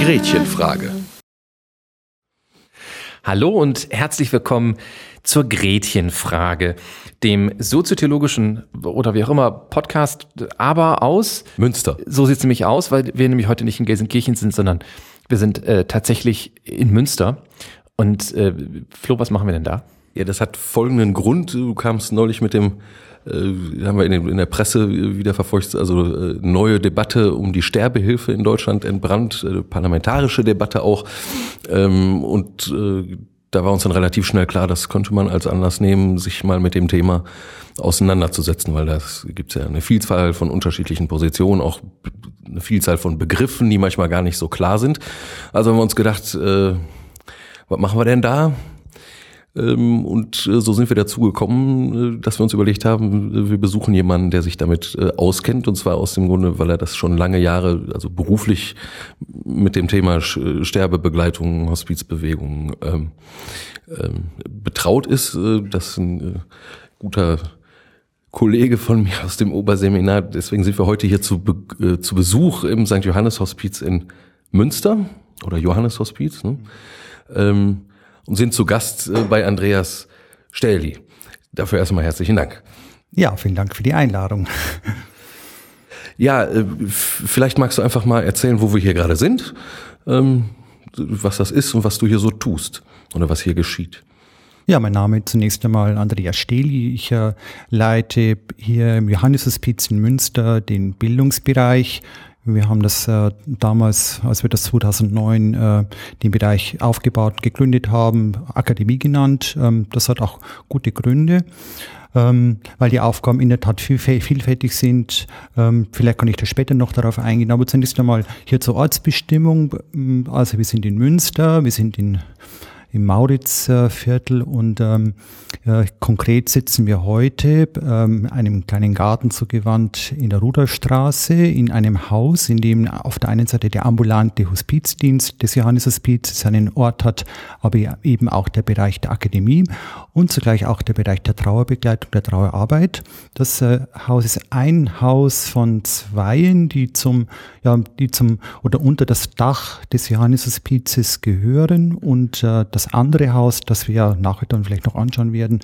Gretchenfrage. Hallo und herzlich willkommen zur Gretchenfrage, dem soziotheologischen oder wie auch immer Podcast, aber aus Münster. So sieht es nämlich aus, weil wir nämlich heute nicht in Gelsenkirchen sind, sondern wir sind äh, tatsächlich in Münster. Und äh, Flo, was machen wir denn da? Ja, das hat folgenden Grund. Du kamst neulich mit dem äh, haben wir in, in, der Presse wieder verfolgt, also äh, neue Debatte um die Sterbehilfe in Deutschland entbrannt, äh, parlamentarische Debatte auch. Ähm, und äh, da war uns dann relativ schnell klar, das könnte man als Anlass nehmen, sich mal mit dem Thema auseinanderzusetzen, weil das gibt ja eine Vielzahl von unterschiedlichen Positionen, auch eine Vielzahl von Begriffen, die manchmal gar nicht so klar sind. Also haben wir uns gedacht, äh, was machen wir denn da? Ähm, und äh, so sind wir dazu gekommen, äh, dass wir uns überlegt haben, äh, wir besuchen jemanden, der sich damit auskennt. Und zwar aus dem Grunde, weil er das schon lange Jahre, also beruflich mit dem Thema Sterbebegleitung, Hospizbewegung ähm, ähm, betraut ist. Das ist ein guter Kollege von mir aus dem Oberseminar. Deswegen sind wir heute hier zu, zu Besuch im St. Johannes Hospiz in Münster oder Johannes Hospiz. Ne? Und sind zu Gast äh, bei Andreas Stelli. Dafür erstmal herzlichen Dank. Ja, vielen Dank für die Einladung. Ja, äh, vielleicht magst du einfach mal erzählen, wo wir hier gerade sind, ähm, was das ist und was du hier so tust oder was hier geschieht. Ja, mein Name ist zunächst einmal Andreas Steli. Ich äh, leite hier im Johanneshospiz in Münster den Bildungsbereich wir haben das äh, damals, als wir das 2009 äh, den Bereich aufgebaut, gegründet haben, Akademie genannt. Ähm, das hat auch gute Gründe, ähm, weil die Aufgaben in der Tat viel, vielfältig sind. Ähm, vielleicht kann ich da später noch darauf eingehen, aber zunächst einmal hier zur Ortsbestimmung. Also wir sind in Münster, wir sind in im Mauritzviertel und ähm, ja, konkret sitzen wir heute ähm, einem kleinen Garten zugewandt in der Rudolfstraße in einem Haus, in dem auf der einen Seite der ambulante Hospizdienst des Johannes Hospiz seinen Ort hat, aber eben auch der Bereich der Akademie und zugleich auch der Bereich der Trauerbegleitung, der Trauerarbeit. Das äh, Haus ist ein Haus von zweien, die zum, ja, die zum oder unter das Dach des Johannes Hospizes gehören und äh, das andere Haus, das wir ja nachher dann vielleicht noch anschauen werden,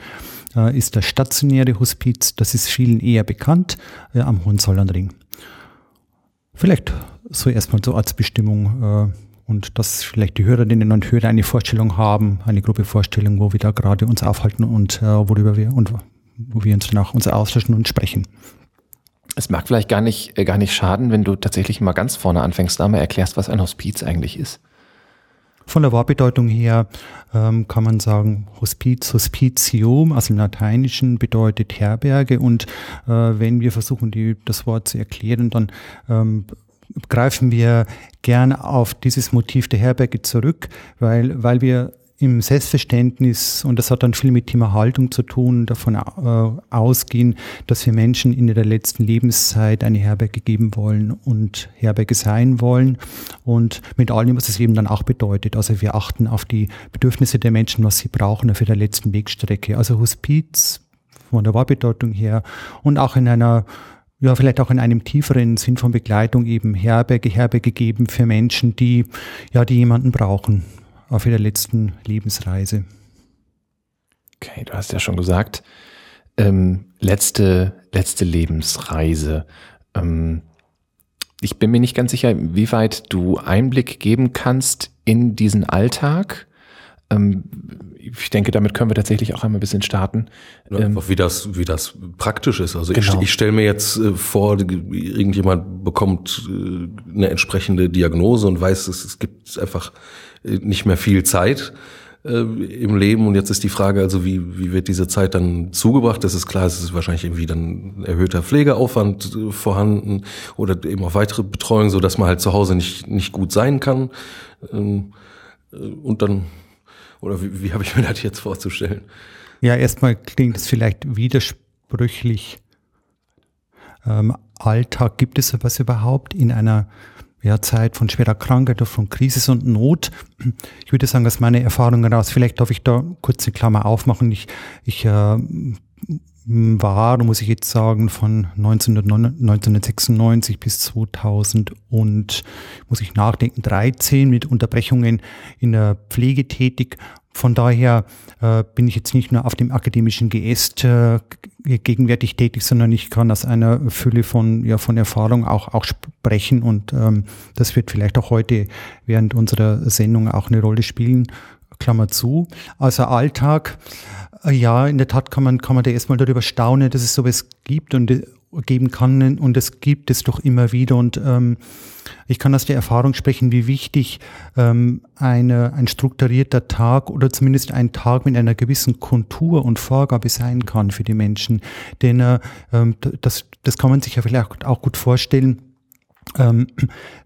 äh, ist das stationäre Hospiz. Das ist vielen eher bekannt äh, am Hohenzollernring. Vielleicht so erstmal zur Ortsbestimmung äh, und dass vielleicht die Hörerinnen und Hörer eine Vorstellung haben, eine Gruppe Vorstellung, wo wir da gerade uns aufhalten und worüber wir und wo wir uns danach uns austauschen und sprechen. Es mag vielleicht gar nicht, gar nicht schaden, wenn du tatsächlich mal ganz vorne anfängst, da mal erklärst, was ein Hospiz eigentlich ist. Von der Wortbedeutung her ähm, kann man sagen, Hospiz, Hospitium aus dem Lateinischen bedeutet Herberge und äh, wenn wir versuchen, die, das Wort zu erklären, dann ähm, greifen wir gern auf dieses Motiv der Herberge zurück, weil, weil wir im Selbstverständnis, und das hat dann viel mit Thema Haltung zu tun, davon äh, ausgehen, dass wir Menschen in der letzten Lebenszeit eine Herberge geben wollen und Herberge sein wollen und mit allem, was es eben dann auch bedeutet. Also wir achten auf die Bedürfnisse der Menschen, was sie brauchen auf der letzten Wegstrecke. Also Hospiz von der Wortbedeutung her und auch in einer ja, vielleicht auch in einem tieferen Sinn von Begleitung eben Herberge, Herberge geben für Menschen, die, ja, die jemanden brauchen auf ihrer letzten Lebensreise. Okay, du hast ja schon gesagt, ähm, letzte, letzte Lebensreise. Ähm, ich bin mir nicht ganz sicher, wie weit du Einblick geben kannst in diesen Alltag. Ähm, ich denke, damit können wir tatsächlich auch einmal ein bisschen starten. Ähm, wie das, wie das praktisch ist. Also genau. ich, ich stelle mir jetzt äh, vor, irgendjemand bekommt äh, eine entsprechende Diagnose und weiß, es, es gibt einfach nicht mehr viel Zeit äh, im Leben und jetzt ist die Frage also, wie, wie wird diese Zeit dann zugebracht? Das ist klar, es ist wahrscheinlich irgendwie dann erhöhter Pflegeaufwand äh, vorhanden oder eben auch weitere Betreuung, so dass man halt zu Hause nicht, nicht gut sein kann. Ähm, äh, und dann, oder wie, wie habe ich mir das jetzt vorzustellen? Ja, erstmal klingt es vielleicht widersprüchlich. Ähm, Alltag gibt es sowas überhaupt in einer ja, Zeit von schwerer Krankheit oder von Krise und Not. Ich würde sagen, aus meiner Erfahrung heraus, vielleicht darf ich da kurz eine Klammer aufmachen. Ich, ich äh, war, muss ich jetzt sagen, von 1996 bis 2000 und, muss ich nachdenken, 13 mit Unterbrechungen in der Pflege tätig. Von daher äh, bin ich jetzt nicht nur auf dem akademischen Geäst äh, gegenwärtig tätig, sondern ich kann aus einer Fülle von, ja, von Erfahrung auch, auch sprechen und ähm, das wird vielleicht auch heute während unserer Sendung auch eine Rolle spielen. Klammer zu. Also Alltag, äh, ja, in der Tat kann man, kann man da erstmal darüber staunen, dass es sowas gibt und äh, geben kann. Und es gibt es doch immer wieder. Und ähm, ich kann aus der Erfahrung sprechen, wie wichtig ähm, eine, ein strukturierter Tag oder zumindest ein Tag mit einer gewissen Kontur und Vorgabe sein kann für die Menschen. Denn äh, ähm, das, das kann man sich ja vielleicht auch gut vorstellen. Ähm,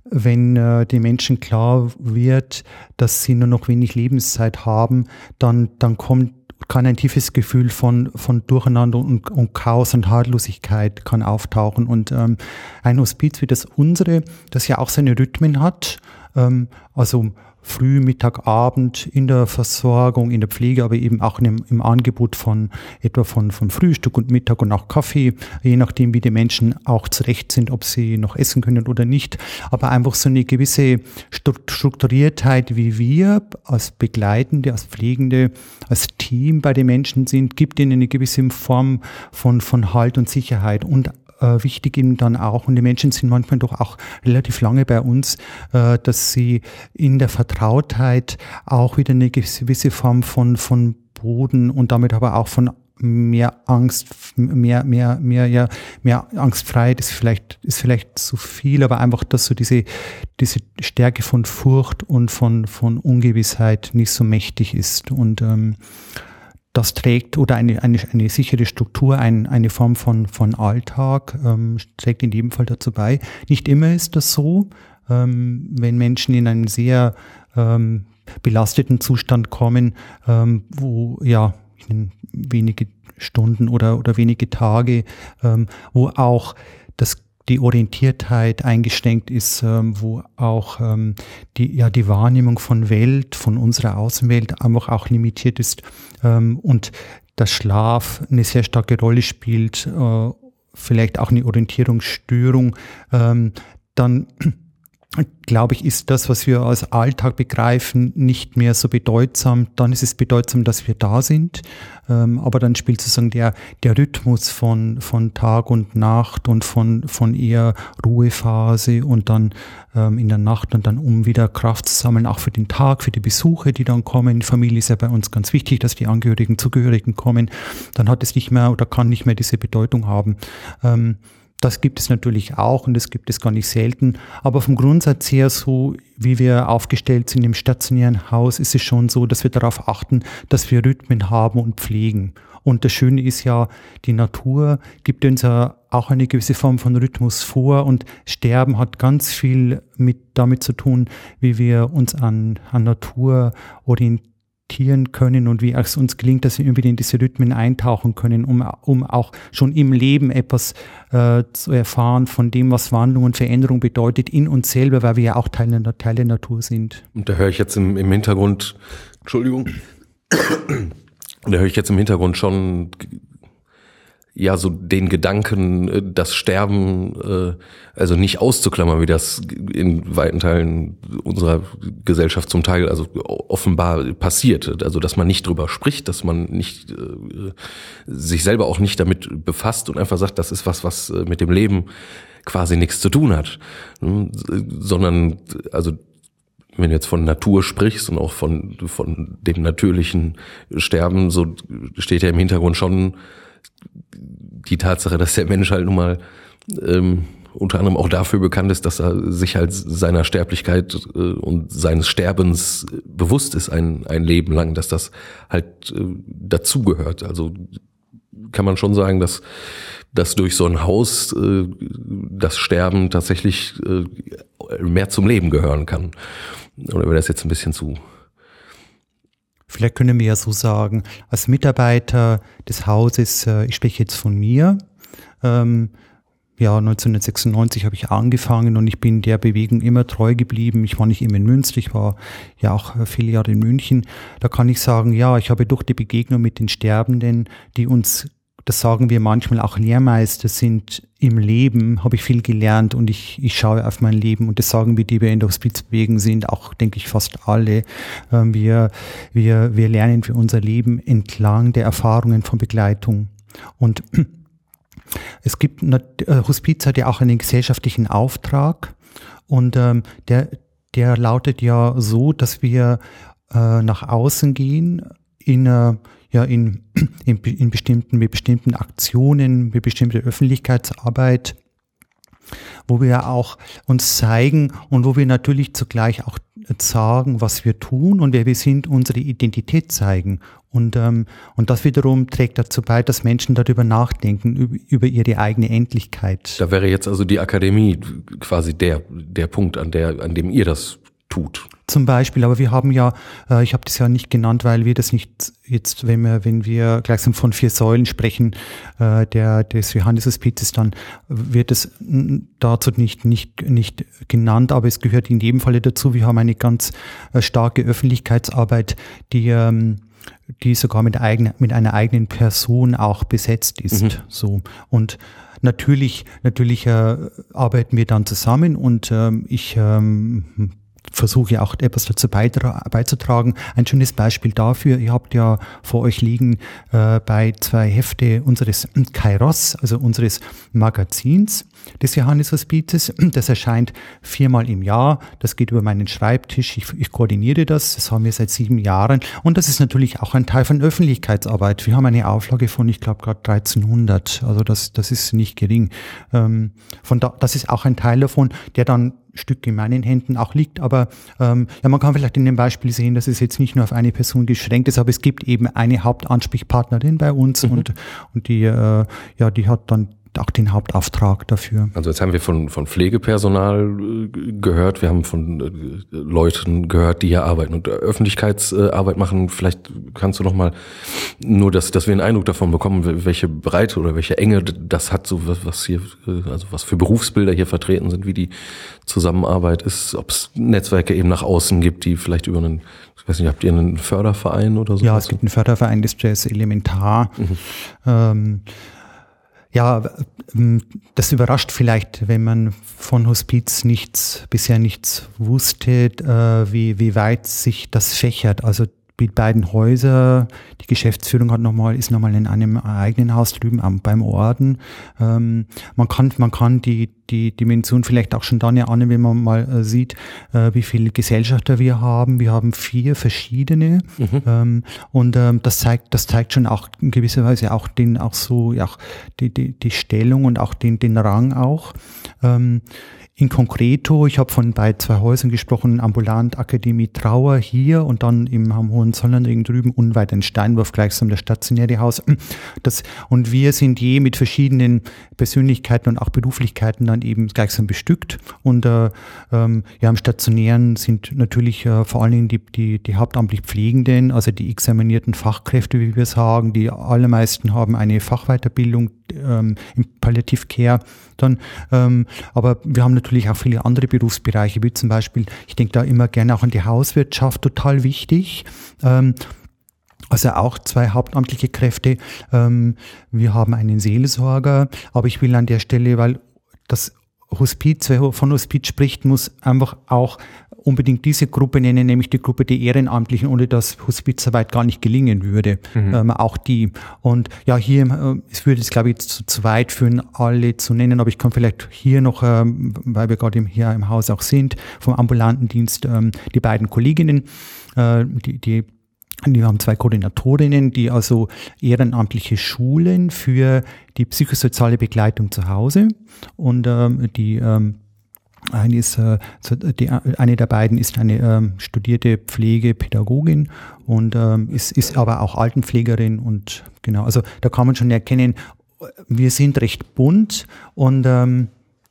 wenn äh, den Menschen klar wird, dass sie nur noch wenig Lebenszeit haben, dann, dann kommt kann ein tiefes Gefühl von, von Durcheinander und, und Chaos und Hartlosigkeit kann auftauchen. Und ähm, ein Hospiz wie das unsere, das ja auch seine Rhythmen hat, ähm, also Früh, Mittag, Abend in der Versorgung, in der Pflege, aber eben auch im, im Angebot von etwa von, von Frühstück und Mittag und auch Kaffee, je nachdem, wie die Menschen auch zurecht sind, ob sie noch essen können oder nicht. Aber einfach so eine gewisse Strukturiertheit, wie wir als Begleitende, als Pflegende, als Team bei den Menschen sind, gibt ihnen eine gewisse Form von, von Halt und Sicherheit und äh, wichtig eben dann auch, und die Menschen sind manchmal doch auch relativ lange bei uns, äh, dass sie in der Vertrautheit auch wieder eine gewisse Form von, von Boden und damit aber auch von mehr Angst, mehr, mehr, mehr, ja, mehr Angstfreiheit ist vielleicht, ist vielleicht zu viel, aber einfach, dass so diese, diese Stärke von Furcht und von, von Ungewissheit nicht so mächtig ist. Und ähm, das trägt oder eine, eine, eine sichere Struktur, ein, eine Form von, von Alltag, ähm, trägt in jedem Fall dazu bei. Nicht immer ist das so. Ähm, wenn Menschen in einen sehr ähm, belasteten Zustand kommen, ähm, wo ja wenige Stunden oder, oder wenige Tage, ähm, wo auch das die Orientiertheit eingeschränkt ist, ähm, wo auch ähm, die, ja, die Wahrnehmung von Welt, von unserer Außenwelt einfach auch limitiert ist ähm, und das Schlaf eine sehr starke Rolle spielt, äh, vielleicht auch eine Orientierungsstörung, dann glaube ich, ist das, was wir als Alltag begreifen, nicht mehr so bedeutsam. Dann ist es bedeutsam, dass wir da sind. Ähm, aber dann spielt sozusagen der, der Rhythmus von, von Tag und Nacht und von, von eher Ruhephase und dann ähm, in der Nacht und dann um wieder Kraft zu sammeln, auch für den Tag, für die Besuche, die dann kommen. Familie ist ja bei uns ganz wichtig, dass die Angehörigen, Zugehörigen kommen. Dann hat es nicht mehr oder kann nicht mehr diese Bedeutung haben. Ähm, das gibt es natürlich auch und das gibt es gar nicht selten. Aber vom Grundsatz her, so wie wir aufgestellt sind im stationären Haus, ist es schon so, dass wir darauf achten, dass wir Rhythmen haben und pflegen. Und das Schöne ist ja, die Natur gibt uns ja auch eine gewisse Form von Rhythmus vor und Sterben hat ganz viel mit damit zu tun, wie wir uns an, an Natur orientieren reflektieren können und wie es uns gelingt, dass wir irgendwie in diese Rhythmen eintauchen können, um, um auch schon im Leben etwas äh, zu erfahren von dem, was Wandlung und Veränderung bedeutet in uns selber, weil wir ja auch Teil der, Teil der Natur sind. Und da höre ich jetzt im, im Hintergrund, Entschuldigung, da höre ich jetzt im Hintergrund schon ja so den Gedanken, äh, das Sterben äh, also nicht auszuklammern, wie das in weiten Teilen unserer Gesellschaft zum Teil also offenbar passiert. Also dass man nicht drüber spricht, dass man nicht äh, sich selber auch nicht damit befasst und einfach sagt, das ist was, was äh, mit dem Leben quasi nichts zu tun hat, hm, sondern also wenn du jetzt von Natur sprichst und auch von, von dem natürlichen Sterben, so steht ja im Hintergrund schon die Tatsache, dass der Mensch halt nun mal ähm, unter anderem auch dafür bekannt ist, dass er sich halt seiner Sterblichkeit äh, und seines Sterbens bewusst ist ein, ein Leben lang, dass das halt äh, dazugehört. Also kann man schon sagen, dass, dass durch so ein Haus äh, das Sterben tatsächlich äh, mehr zum Leben gehören kann. Oder wäre das jetzt ein bisschen zu Vielleicht können wir ja so sagen, als Mitarbeiter des Hauses, äh, ich spreche jetzt von mir, ähm, ja, 1996 habe ich angefangen und ich bin der Bewegung immer treu geblieben. Ich war nicht immer in Münster, ich war ja auch äh, viele Jahre in München. Da kann ich sagen, ja, ich habe durch die Begegnung mit den Sterbenden, die uns, das sagen wir manchmal auch Lehrmeister sind im Leben, habe ich viel gelernt und ich, ich schaue auf mein Leben und das sagen wir, die wir in der Hospizbewegung sind, auch denke ich fast alle. Ähm, wir, wir, wir lernen für unser Leben entlang der Erfahrungen von Begleitung. Und es gibt, äh, Hospiz hat ja auch einen gesellschaftlichen Auftrag und ähm, der, der lautet ja so, dass wir äh, nach außen gehen in, äh, ja, in, in, in bestimmten, mit bestimmten Aktionen, mit bestimmter Öffentlichkeitsarbeit, wo wir auch uns zeigen und wo wir natürlich zugleich auch sagen, was wir tun und wer wir sind, unsere Identität zeigen. Und, ähm, und das wiederum trägt dazu bei, dass Menschen darüber nachdenken, über, ihre eigene Endlichkeit. Da wäre jetzt also die Akademie quasi der, der Punkt, an, der, an dem ihr das tut. Zum Beispiel, aber wir haben ja, äh, ich habe das ja nicht genannt, weil wir das nicht jetzt, wenn wir, wenn wir gleichsam von vier Säulen sprechen, äh, der des Johannes-Hospizes, dann wird es dazu nicht, nicht, nicht genannt, aber es gehört in jedem Falle dazu. Wir haben eine ganz äh, starke Öffentlichkeitsarbeit, die ähm, die sogar mit, eigen, mit einer eigenen Person auch besetzt ist. Mhm. So. Und natürlich, natürlich äh, arbeiten wir dann zusammen und ähm, ich ähm, versuche auch etwas dazu beizutragen. Ein schönes Beispiel dafür, ihr habt ja vor euch liegen äh, bei zwei Hefte unseres Kairos, also unseres Magazins des Johannes Hospizes. Das erscheint viermal im Jahr. Das geht über meinen Schreibtisch. Ich, ich koordiniere das. Das haben wir seit sieben Jahren. Und das ist natürlich auch ein Teil von Öffentlichkeitsarbeit. Wir haben eine Auflage von, ich glaube, gerade 1300. Also das, das ist nicht gering. Ähm, von da, das ist auch ein Teil davon, der dann Stück in meinen Händen auch liegt. Aber ähm, ja, man kann vielleicht in dem Beispiel sehen, dass es jetzt nicht nur auf eine Person geschränkt ist, aber es gibt eben eine Hauptansprechpartnerin bei uns mhm. und, und die, äh, ja, die hat dann auch den Hauptauftrag dafür. Also jetzt haben wir von, von Pflegepersonal äh, gehört, wir haben von äh, Leuten gehört, die hier arbeiten und Öffentlichkeitsarbeit machen. Vielleicht kannst du noch mal nur, dass, dass wir einen Eindruck davon bekommen, welche Breite oder welche Enge das hat, so was, was hier, äh, also was für Berufsbilder hier vertreten sind, wie die Zusammenarbeit ist, ob es Netzwerke eben nach außen gibt, die vielleicht über einen, ich weiß nicht, habt ihr einen Förderverein oder so? Ja, es gibt einen Förderverein, das ist elementar. Mhm. Ähm, ja, ähm, das überrascht vielleicht, wenn man von Hospiz nichts, bisher nichts wusste, äh, wie, wie weit sich das fächert. Also die beiden Häuser, die Geschäftsführung hat noch mal, ist nochmal in einem eigenen Haus drüben am, beim Orden. Ähm, man kann, man kann die, die Dimension vielleicht auch schon dann erahnen, wenn man mal äh, sieht, äh, wie viele Gesellschafter wir haben. Wir haben vier verschiedene. Mhm. Ähm, und ähm, das zeigt, das zeigt schon auch in gewisser Weise auch den, auch so, ja, die, die, die Stellung und auch den, den Rang auch. Ähm, in concreto, ich habe von bei zwei Häusern gesprochen, Ambulant Akademie Trauer hier und dann im Hohenzollernring drüben unweit ein Steinwurf gleichsam das stationäre Haus. Das, und wir sind je mit verschiedenen Persönlichkeiten und auch Beruflichkeiten dann eben gleichsam bestückt. Und äh, ähm, ja, im Stationären sind natürlich äh, vor allen Dingen die, die, die hauptamtlich Pflegenden, also die examinierten Fachkräfte, wie wir sagen. Die allermeisten haben eine Fachweiterbildung ähm, im Palliative Care dann. Ähm, aber wir haben natürlich auch viele andere Berufsbereiche, wie zum Beispiel, ich denke da immer gerne auch an die Hauswirtschaft, total wichtig. Ähm, also auch zwei hauptamtliche Kräfte. Ähm, wir haben einen Seelsorger, aber ich will an der Stelle, weil das Hospiz, wer von Hospiz spricht, muss einfach auch unbedingt diese Gruppe nennen, nämlich die Gruppe der Ehrenamtlichen, ohne dass Hospizarbeit gar nicht gelingen würde. Mhm. Ähm, auch die. Und ja, hier, äh, es würde es, glaube ich, zu, zu weit führen, alle zu nennen, aber ich kann vielleicht hier noch, ähm, weil wir gerade hier im Haus auch sind, vom ambulanten Dienst, ähm, die beiden Kolleginnen, äh, die, die wir haben zwei Koordinatorinnen, die also ehrenamtliche Schulen für die psychosoziale Begleitung zu Hause und ähm, die ähm, eine, ist, äh, die, eine der beiden ist eine ähm, studierte Pflegepädagogin und ähm, ist, ist aber auch Altenpflegerin und genau, also da kann man schon erkennen, wir sind recht bunt und ähm,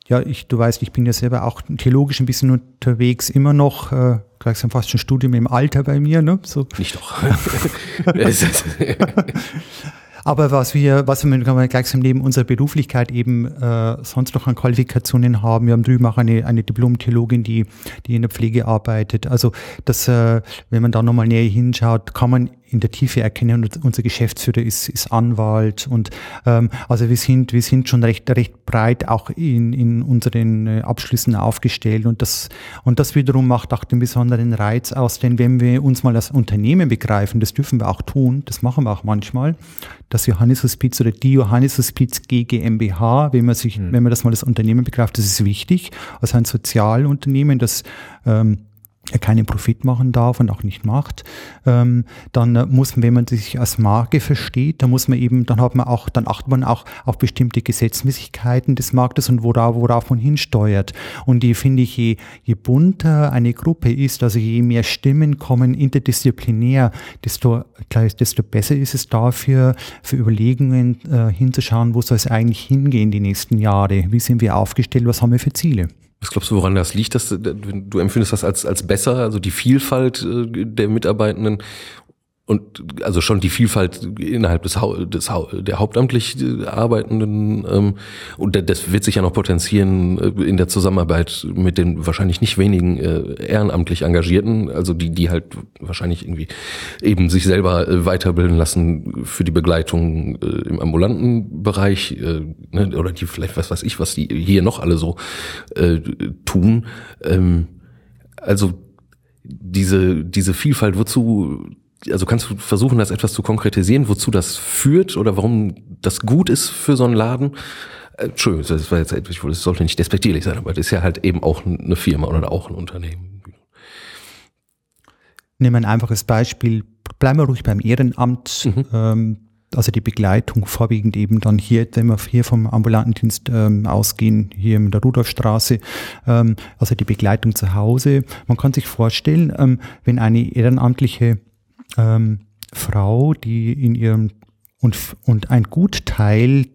ja, ich, du weißt, ich bin ja selber auch theologisch ein bisschen unterwegs, immer noch, äh, gleichsam fast schon Studium im Alter bei mir, ne? So. Nicht doch. Aber was wir, was wir gleichsam neben unserer Beruflichkeit eben äh, sonst noch an Qualifikationen haben, wir haben drüben auch eine, eine Diplom-Theologin, die, die in der Pflege arbeitet. Also das, äh, wenn man da nochmal näher hinschaut, kann man in der Tiefe erkennen, unser Geschäftsführer ist, ist Anwalt. Und ähm, also wir sind, wir sind schon recht, recht breit auch in, in unseren äh, Abschlüssen aufgestellt. Und das, und das wiederum macht auch den besonderen Reiz aus, denn wenn wir uns mal als Unternehmen begreifen, das dürfen wir auch tun, das machen wir auch manchmal, das Johannes-Hospiz oder die Johannes-Hospiz GmbH, wenn man sich, mhm. wenn man das mal als Unternehmen begreift, das ist wichtig, also ein Sozialunternehmen, das ähm, keinen Profit machen darf und auch nicht macht, ähm, dann äh, muss man, wenn man sich als Marke versteht, dann muss man eben, dann hat man auch, dann achtet man auch auf bestimmte Gesetzmäßigkeiten des Marktes und worauf, worauf man hinsteuert. Und die finde ich, je, je bunter eine Gruppe ist, also je mehr Stimmen kommen interdisziplinär, desto, desto besser ist es dafür, für Überlegungen äh, hinzuschauen, wo soll es eigentlich hingehen die nächsten Jahre? Wie sind wir aufgestellt? Was haben wir für Ziele? Was glaubst du, woran das liegt, dass du empfindest das als, als besser, also die Vielfalt äh, der Mitarbeitenden und also schon die Vielfalt innerhalb des, des der hauptamtlich äh, Arbeitenden ähm, und das wird sich ja noch potenzieren äh, in der Zusammenarbeit mit den wahrscheinlich nicht wenigen äh, ehrenamtlich Engagierten, also die die halt wahrscheinlich irgendwie eben sich selber äh, weiterbilden lassen für die Begleitung äh, im ambulanten Bereich äh, ne, oder die vielleicht was weiß ich, was die hier noch alle so äh, tun. Ähm, also diese diese Vielfalt wozu also kannst du versuchen, das etwas zu konkretisieren, wozu das führt oder warum das gut ist für so einen Laden? Äh, Entschuldigung, das war jetzt etwas, das sollte nicht despektierlich sein, aber das ist ja halt eben auch eine Firma oder auch ein Unternehmen. Nehmen wir ein einfaches Beispiel. Bleiben wir ruhig beim Ehrenamt. Mhm. Ähm, also die Begleitung vorwiegend eben dann hier, wenn wir hier vom ambulanten Dienst ähm, ausgehen, hier in der Rudolfstraße, ähm, also die Begleitung zu Hause. Man kann sich vorstellen, wenn eine ehrenamtliche ähm, Frau, die in ihrem und, und ein Gutteil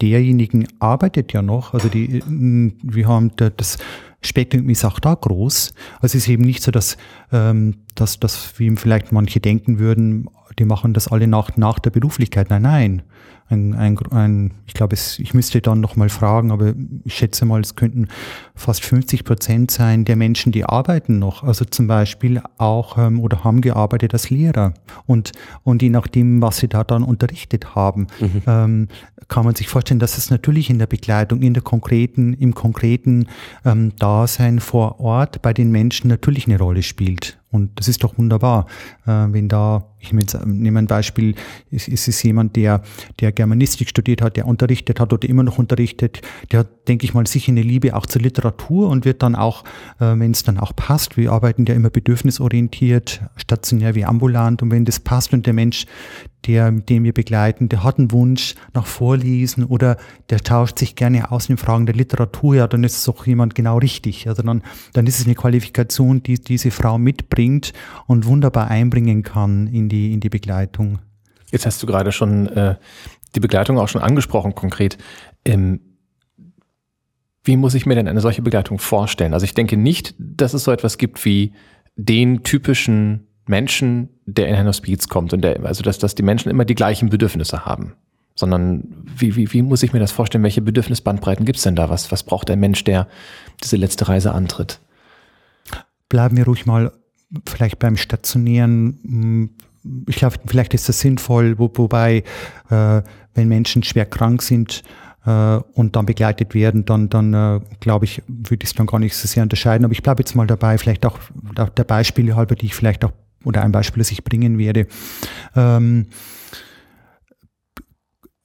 derjenigen arbeitet ja noch, also die, wir haben das Spektrum ist auch da groß. Also es ist eben nicht so, dass, ähm, dass, dass wie vielleicht manche denken würden, die machen das alle nach, nach der Beruflichkeit. Nein, nein ein, ein, ein ich glaube, es, ich müsste dann nochmal fragen, aber ich schätze mal, es könnten fast 50 Prozent sein der Menschen, die arbeiten noch. Also zum Beispiel auch ähm, oder haben gearbeitet als Lehrer. Und, und je nachdem, was sie da dann unterrichtet haben, mhm. ähm, kann man sich vorstellen, dass es natürlich in der Begleitung, in der konkreten, im konkreten ähm, Dasein vor Ort bei den Menschen natürlich eine Rolle spielt. Und das ist doch wunderbar, äh, wenn da, ich nehme ein Beispiel, es, es ist jemand, der, der Germanistik studiert hat, der unterrichtet hat oder immer noch unterrichtet, der hat, denke ich mal, sicher eine Liebe auch zur Literatur und wird dann auch, äh, wenn es dann auch passt, wir arbeiten ja immer bedürfnisorientiert, stationär wie ambulant und wenn das passt und der Mensch der, den wir begleiten, der hat einen Wunsch nach Vorlesen oder der tauscht sich gerne aus in Fragen der Literatur, ja, dann ist es auch jemand genau richtig. Also dann, dann ist es eine Qualifikation, die diese Frau mitbringt und wunderbar einbringen kann in die, in die Begleitung. Jetzt hast du gerade schon äh, die Begleitung auch schon angesprochen, konkret. Ähm, wie muss ich mir denn eine solche Begleitung vorstellen? Also ich denke nicht, dass es so etwas gibt wie den typischen Menschen, der in ein Hospiz kommt und der, also dass, dass die Menschen immer die gleichen Bedürfnisse haben. Sondern wie, wie, wie muss ich mir das vorstellen? Welche Bedürfnisbandbreiten gibt es denn da? Was, was braucht der Mensch, der diese letzte Reise antritt? Bleiben wir ruhig mal vielleicht beim Stationären. Hm, ich glaube, vielleicht ist das sinnvoll, wo, wobei, äh, wenn Menschen schwer krank sind, äh, und dann begleitet werden, dann, dann äh, glaube ich, würde ich es dann gar nicht so sehr unterscheiden. Aber ich bleibe jetzt mal dabei, vielleicht auch der Beispiele halber, die ich vielleicht auch oder ein Beispiel, das ich bringen werde. Ähm,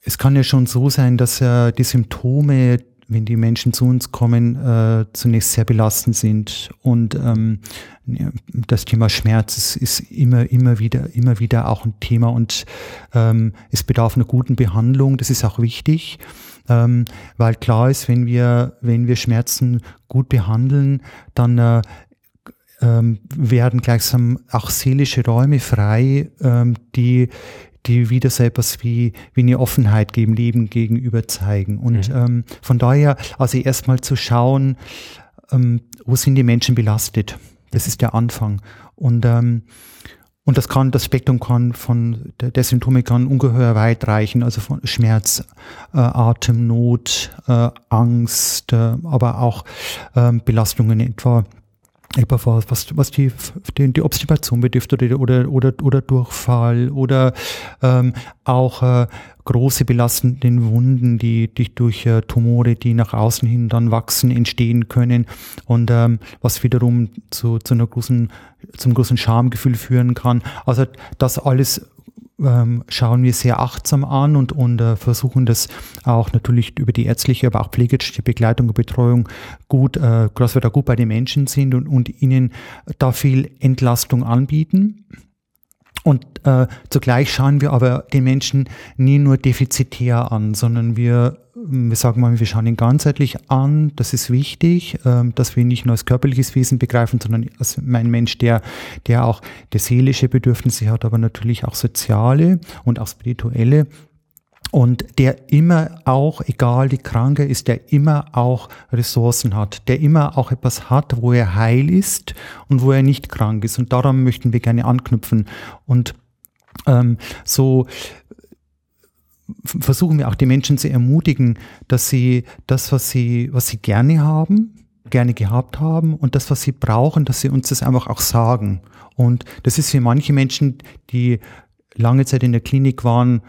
es kann ja schon so sein, dass äh, die Symptome, wenn die Menschen zu uns kommen, äh, zunächst sehr belastend sind. Und ähm, das Thema Schmerz ist, ist, immer, immer wieder, immer wieder auch ein Thema und ähm, es bedarf einer guten Behandlung. Das ist auch wichtig. Ähm, weil klar ist, wenn wir, wenn wir Schmerzen gut behandeln, dann äh, ähm, werden gleichsam auch seelische Räume frei, ähm, die die wieder etwas wie, wie eine Offenheit geben, Leben gegenüber zeigen. Und mhm. ähm, von daher, also erstmal zu schauen, ähm, wo sind die Menschen belastet? Das ist der Anfang. Und, ähm, und das kann, das Spektrum kann von der, der Symptome kann ungeheuer weit reichen, also von Schmerz, äh, Atemnot, äh, Angst, äh, aber auch ähm, Belastungen etwa etwa was, was die, die, die Obstipation betrifft oder, oder, oder, oder Durchfall oder ähm, auch äh, große belastende Wunden, die, die durch äh, Tumore, die nach außen hin dann wachsen, entstehen können und ähm, was wiederum zu, zu einer großen, zum großen Schamgefühl führen kann. Also das alles ähm, schauen wir sehr achtsam an und, und äh, versuchen das auch natürlich über die ärztliche, aber auch pflegerische Begleitung und Betreuung gut, äh, dass wir da gut bei den Menschen sind und, und ihnen da viel Entlastung anbieten. Und äh, zugleich schauen wir aber den Menschen nie nur defizitär an, sondern wir, wir sagen mal, wir schauen ihn ganzheitlich an. Das ist wichtig, äh, dass wir ihn nicht nur als körperliches Wesen begreifen, sondern als ein Mensch, der, der auch der seelische Bedürfnisse hat, aber natürlich auch soziale und auch spirituelle und der immer auch, egal wie krank er ist, der immer auch Ressourcen hat, der immer auch etwas hat, wo er heil ist und wo er nicht krank ist. Und daran möchten wir gerne anknüpfen. Und ähm, so versuchen wir auch die Menschen zu ermutigen, dass sie das, was sie, was sie gerne haben, gerne gehabt haben und das, was sie brauchen, dass sie uns das einfach auch sagen. Und das ist für manche Menschen, die lange Zeit in der Klinik waren,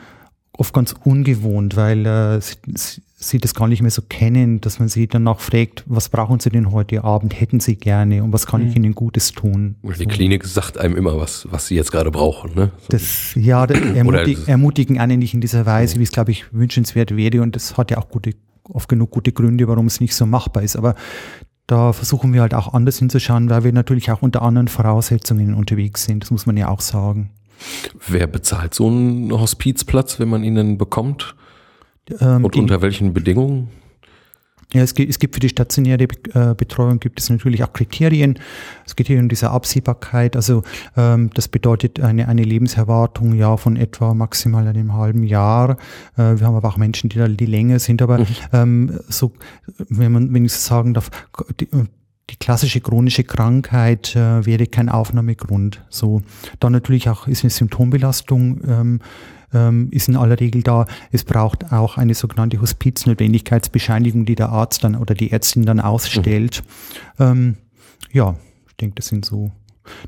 oft ganz ungewohnt, weil äh, sie, sie das gar nicht mehr so kennen, dass man sie danach fragt, was brauchen sie denn heute Abend, hätten sie gerne und was kann mhm. ich ihnen Gutes tun. Die so. Klinik sagt einem immer, was, was sie jetzt gerade brauchen. Ne? So. Das, ja, ermutig, ermutigen einen nicht in dieser Weise, wie es, glaube ich, wünschenswert wäre und das hat ja auch gute, oft genug gute Gründe, warum es nicht so machbar ist. Aber da versuchen wir halt auch anders hinzuschauen, weil wir natürlich auch unter anderen Voraussetzungen unterwegs sind. Das muss man ja auch sagen. Wer bezahlt so einen Hospizplatz, wenn man ihn denn bekommt? Ähm, Und unter welchen Bedingungen? Ja, es gibt, es gibt für die stationäre äh, Betreuung gibt es natürlich auch Kriterien. Es geht hier um diese Absehbarkeit. Also ähm, das bedeutet eine, eine Lebenserwartung ja von etwa maximal einem halben Jahr. Äh, wir haben aber auch Menschen, die da die länger sind. Aber mhm. ähm, so, wenn man, wenn ich so sagen darf, die, die klassische chronische Krankheit äh, wäre kein Aufnahmegrund. So, dann natürlich auch ist eine Symptombelastung ähm, ähm, ist in aller Regel da. Es braucht auch eine sogenannte Hospiznotwendigkeitsbescheinigung, die der Arzt dann oder die Ärztin dann ausstellt. Mhm. Ähm, ja, ich denke, das sind so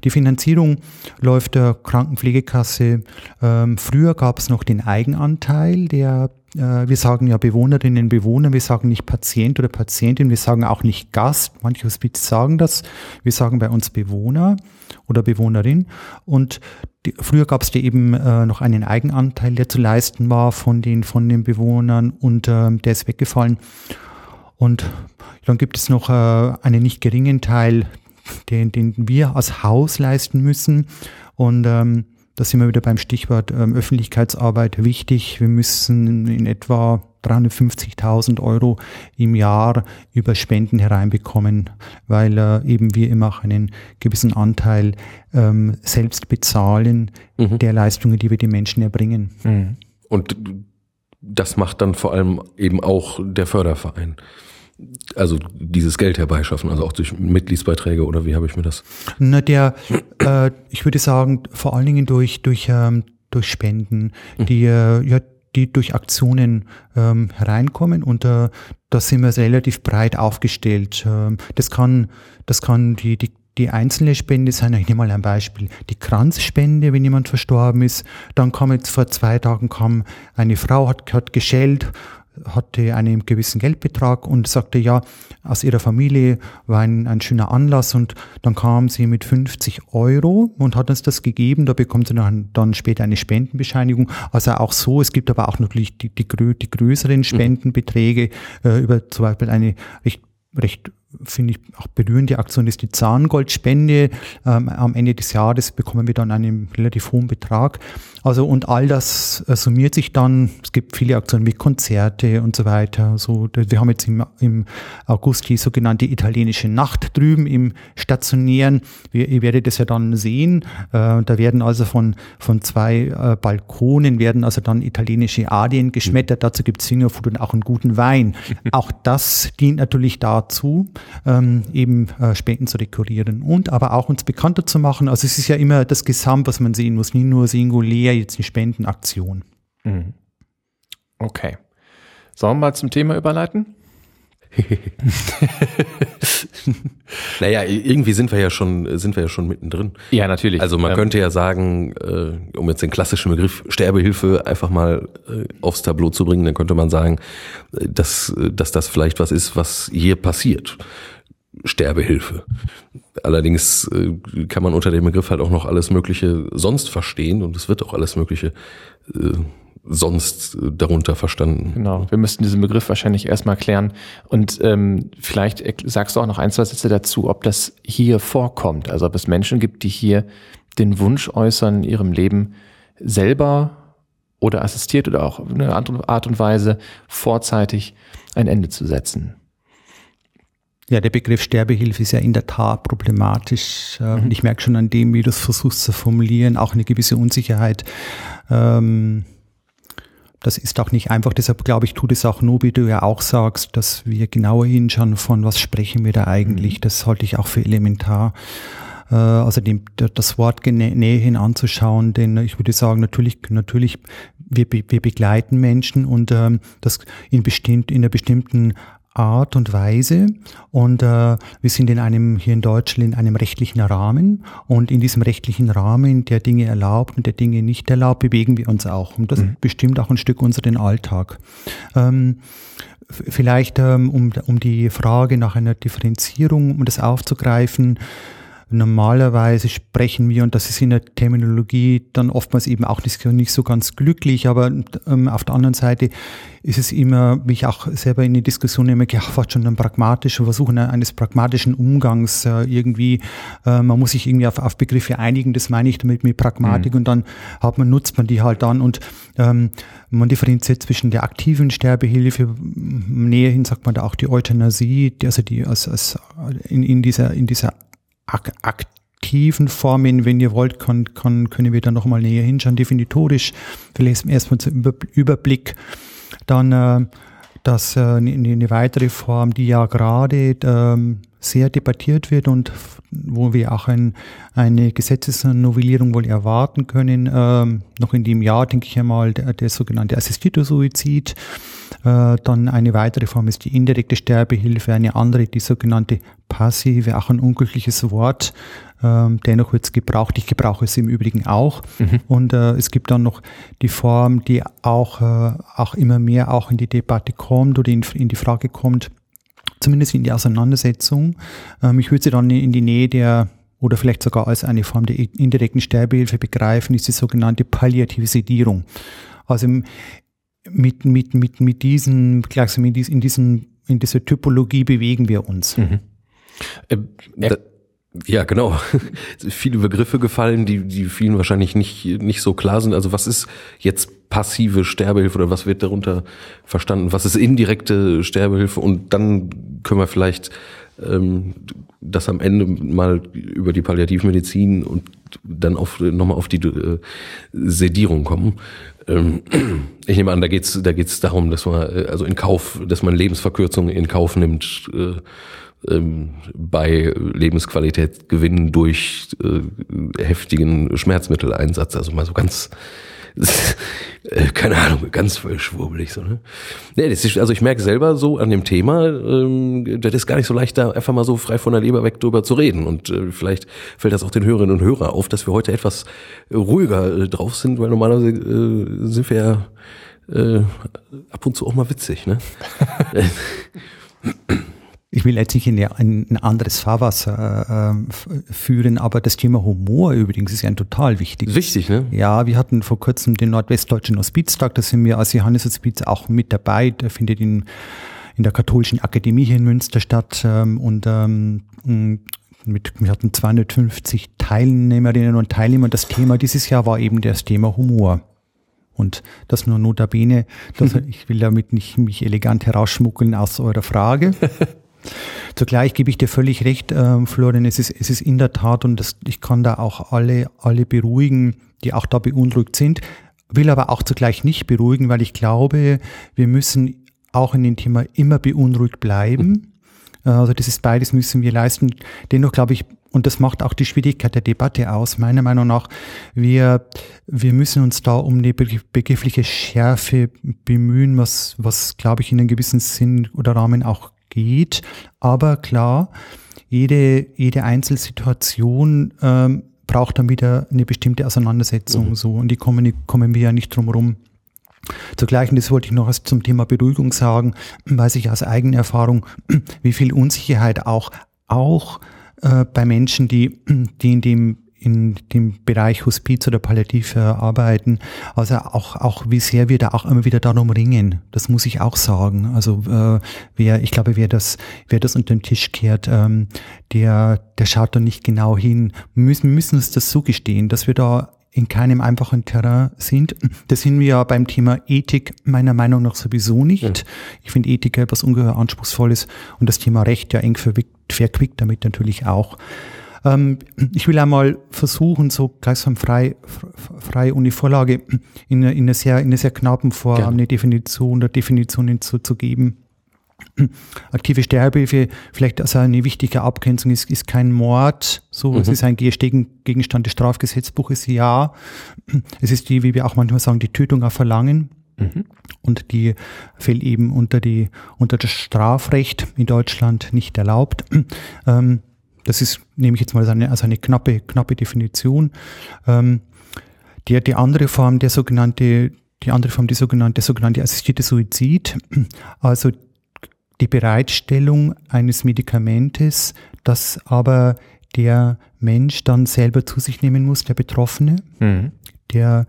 die Finanzierung läuft der Krankenpflegekasse. Ähm, früher gab es noch den Eigenanteil, der wir sagen ja Bewohnerinnen Bewohner, wir sagen nicht Patient oder Patientin, wir sagen auch nicht Gast. Manche Hospiz sagen das. Wir sagen bei uns Bewohner oder Bewohnerin. Und die, früher gab es eben äh, noch einen Eigenanteil, der zu leisten war von den, von den Bewohnern und äh, der ist weggefallen. Und dann gibt es noch äh, einen nicht geringen Teil, den, den wir als Haus leisten müssen. Und ähm, da sind wir wieder beim Stichwort ähm, Öffentlichkeitsarbeit wichtig. Wir müssen in etwa 350.000 Euro im Jahr über Spenden hereinbekommen, weil äh, eben wir immer auch einen gewissen Anteil ähm, selbst bezahlen mhm. der Leistungen, die wir den Menschen erbringen. Mhm. Und das macht dann vor allem eben auch der Förderverein also dieses Geld herbeischaffen, also auch durch Mitgliedsbeiträge oder wie habe ich mir das? Na, der, äh, ich würde sagen, vor allen Dingen durch, durch, ähm, durch Spenden, mhm. die, äh, ja, die durch Aktionen ähm, hereinkommen und äh, da sind wir relativ breit aufgestellt. Ähm, das kann, das kann die, die, die einzelne Spende sein, ich nehme mal ein Beispiel, die Kranzspende, wenn jemand verstorben ist, dann kam jetzt vor zwei Tagen kam eine Frau, hat, hat geschellt hatte einen gewissen Geldbetrag und sagte, ja, aus ihrer Familie war ein, ein schöner Anlass und dann kam sie mit 50 Euro und hat uns das gegeben. Da bekommt sie dann, dann später eine Spendenbescheinigung. Also auch so, es gibt aber auch natürlich die, die, die größeren mhm. Spendenbeträge äh, über zum Beispiel eine recht, recht finde ich auch berührende Aktion ist die Zahngoldspende. Ähm, am Ende des Jahres bekommen wir dann einen relativ hohen Betrag. Also und all das äh, summiert sich dann. Es gibt viele Aktionen wie Konzerte und so weiter. So, wir haben jetzt im, im August die sogenannte italienische Nacht drüben im stationären. Wir, ihr werdet das ja dann sehen. Äh, da werden also von, von zwei äh, Balkonen werden also dann italienische Adien geschmettert. Dazu gibt es Fingerfood und auch einen guten Wein. auch das dient natürlich dazu, ähm, eben äh, Spenden zu dekorieren und aber auch uns bekannter zu machen. Also es ist ja immer das Gesamt, was man sehen muss, nie nur singulär jetzt eine Spendenaktion. Mhm. Okay. Sollen wir mal zum Thema überleiten? naja, irgendwie sind wir ja schon, sind wir ja schon mittendrin. Ja, natürlich. Also man ähm, könnte ja sagen, äh, um jetzt den klassischen Begriff Sterbehilfe einfach mal äh, aufs Tableau zu bringen, dann könnte man sagen, äh, dass, dass das vielleicht was ist, was hier passiert. Sterbehilfe. Allerdings äh, kann man unter dem Begriff halt auch noch alles Mögliche sonst verstehen und es wird auch alles Mögliche äh, sonst darunter verstanden. Genau, wir müssten diesen Begriff wahrscheinlich erstmal klären. Und ähm, vielleicht sagst du auch noch ein, zwei Sätze dazu, ob das hier vorkommt. Also ob es Menschen gibt, die hier den Wunsch äußern, in ihrem Leben selber oder assistiert oder auch in einer anderen Art und Weise vorzeitig ein Ende zu setzen. Ja, der Begriff Sterbehilfe ist ja in der Tat problematisch. Äh, mhm. Ich merke schon an dem, wie du es versuchst zu formulieren, auch eine gewisse Unsicherheit. Ähm, das ist auch nicht einfach. Deshalb glaube ich, tut es auch nur, wie du ja auch sagst, dass wir genauer hinschauen, von was sprechen wir da eigentlich. Mhm. Das halte ich auch für elementar. Äh, also dem, das Wort näher anzuschauen, denn ich würde sagen, natürlich, natürlich, wir, wir begleiten Menschen und ähm, das in bestimmt, in einer bestimmten Art und Weise. Und äh, wir sind in einem, hier in Deutschland, in einem rechtlichen Rahmen. Und in diesem rechtlichen Rahmen, der Dinge erlaubt und der Dinge nicht erlaubt, bewegen wir uns auch. Und das mhm. bestimmt auch ein Stück unseren Alltag. Ähm, vielleicht, ähm, um, um die Frage nach einer Differenzierung, um das aufzugreifen, Normalerweise sprechen wir, und das ist in der Terminologie dann oftmals eben auch nicht, nicht so ganz glücklich, aber ähm, auf der anderen Seite ist es immer, wie ich auch selber in die Diskussion immer ja, fast schon ein pragmatischer Versuch eines pragmatischen Umgangs äh, irgendwie, äh, man muss sich irgendwie auf, auf Begriffe einigen, das meine ich damit mit Pragmatik mhm. und dann hat man, nutzt man die halt dann und ähm, man differenziert zwischen der aktiven Sterbehilfe, näherhin sagt man da auch die Euthanasie, die, also die als, als in, in dieser in dieser ak aktiven Formen, wenn ihr wollt, kann, kann, können wir da nochmal näher hinschauen, definitorisch. Vielleicht erstmal zum Überblick. Dann äh, das äh, eine, eine weitere Form, die ja gerade ähm, sehr debattiert wird und wo wir auch ein, eine Gesetzesnovellierung wohl erwarten können, ähm, noch in dem Jahr, denke ich einmal, der, der sogenannte assistierte Suizid. Äh, dann eine weitere Form ist die indirekte Sterbehilfe, eine andere die sogenannte passive, auch ein unglückliches Wort. Ähm, dennoch wird es gebraucht. Ich gebrauche es im Übrigen auch. Mhm. Und äh, es gibt dann noch die Form, die auch, äh, auch immer mehr auch in die Debatte kommt oder in, in die Frage kommt, zumindest in die Auseinandersetzung. Ähm, ich würde sie dann in die Nähe der oder vielleicht sogar als eine Form der indirekten Sterbehilfe begreifen, ist die sogenannte palliative Sedierung. Also mit, mit, mit, mit diesen, in diesen, in dieser Typologie bewegen wir uns. Mhm. Äh, ja, genau. Viele Begriffe gefallen, die, die vielen wahrscheinlich nicht, nicht so klar sind. Also was ist jetzt passive Sterbehilfe oder was wird darunter verstanden? Was ist indirekte Sterbehilfe? Und dann können wir vielleicht ähm, das am Ende mal über die Palliativmedizin und dann auf, nochmal auf die äh, Sedierung kommen. Ähm, ich nehme an, da geht's da geht's darum, dass man äh, also in Kauf, dass man Lebensverkürzungen in Kauf nimmt äh, ähm, bei Lebensqualitätsgewinnen durch äh, heftigen Schmerzmitteleinsatz. Also mal so ganz äh, keine Ahnung, ganz voll schwurbelig so, ne? Nee, das ist, also ich merke selber so an dem Thema, ähm, das ist gar nicht so leicht, da einfach mal so frei von der Leber weg drüber zu reden. Und äh, vielleicht fällt das auch den Hörerinnen und Hörern auf, dass wir heute etwas ruhiger äh, drauf sind, weil normalerweise äh, sind wir ja äh, ab und zu auch mal witzig, ne? ich will jetzt nicht in ein anderes Fahrwasser äh, führen, aber das Thema Humor übrigens ist ja ein total wichtiges. Wichtig, ne? Ja, wir hatten vor kurzem den Nordwestdeutschen Hospiztag, da sind wir als Johannes Hospiz auch mit dabei. Der findet in, in der Katholischen Akademie hier in Münster statt ähm, und ähm, mit, wir hatten 250 Teilnehmerinnen und Teilnehmer. Das Thema dieses Jahr war eben das Thema Humor. Und das nur notabene, das, ich will damit nicht mich elegant herausschmuggeln aus eurer Frage. Zugleich gebe ich dir völlig recht, äh, Florian, es ist, es ist in der Tat und das, ich kann da auch alle, alle beruhigen, die auch da beunruhigt sind, will aber auch zugleich nicht beruhigen, weil ich glaube, wir müssen auch in dem Thema immer beunruhigt bleiben. Also das ist beides müssen wir leisten. Dennoch glaube ich, und das macht auch die Schwierigkeit der Debatte aus, meiner Meinung nach, wir, wir müssen uns da um eine begriffliche Schärfe bemühen, was, was glaube ich in einem gewissen Sinn oder Rahmen auch geht. Aber klar, jede, jede Einzelsituation ähm, braucht dann wieder eine bestimmte Auseinandersetzung. Mhm. So, und die kommen, die kommen wir ja nicht drum herum. Zugleich, und das wollte ich noch zum Thema Beruhigung sagen, weiß ich aus eigener Erfahrung, wie viel Unsicherheit auch, auch äh, bei Menschen, die, die in dem in dem Bereich Hospiz oder Palliativ arbeiten. Also auch, auch wie sehr wir da auch immer wieder darum ringen. Das muss ich auch sagen. Also äh, wer, ich glaube, wer das, wer das unter den Tisch kehrt, ähm, der, der schaut da nicht genau hin. Wir müssen, müssen uns das zugestehen, dass wir da in keinem einfachen Terrain sind. Das sind wir ja beim Thema Ethik meiner Meinung nach sowieso nicht. Ja. Ich finde Ethik etwas ungeheuer anspruchsvolles und das Thema Recht ja eng verquickt damit natürlich auch. Ähm, ich will einmal versuchen, so gleichsam frei, frei ohne Vorlage in, in, einer, sehr, in einer sehr knappen Form Gerne. eine Definition oder Definitionen zu, zu geben. Aktive Sterbehilfe, vielleicht also eine wichtige Abgrenzung ist, ist kein Mord, so, mhm. es ist ein Gegenstand des Strafgesetzbuches, ja. Es ist die, wie wir auch manchmal sagen, die Tötung auf Verlangen. Mhm. Und die fällt eben unter die, unter das Strafrecht in Deutschland nicht erlaubt. Ähm, das ist, nehme ich jetzt mal als eine, als eine knappe, knappe Definition. Ähm, die, die andere Form, der sogenannte, die andere Form, die sogenannte, der sogenannte assistierte Suizid, also die Bereitstellung eines Medikamentes, das aber der Mensch dann selber zu sich nehmen muss, der Betroffene, mhm. der,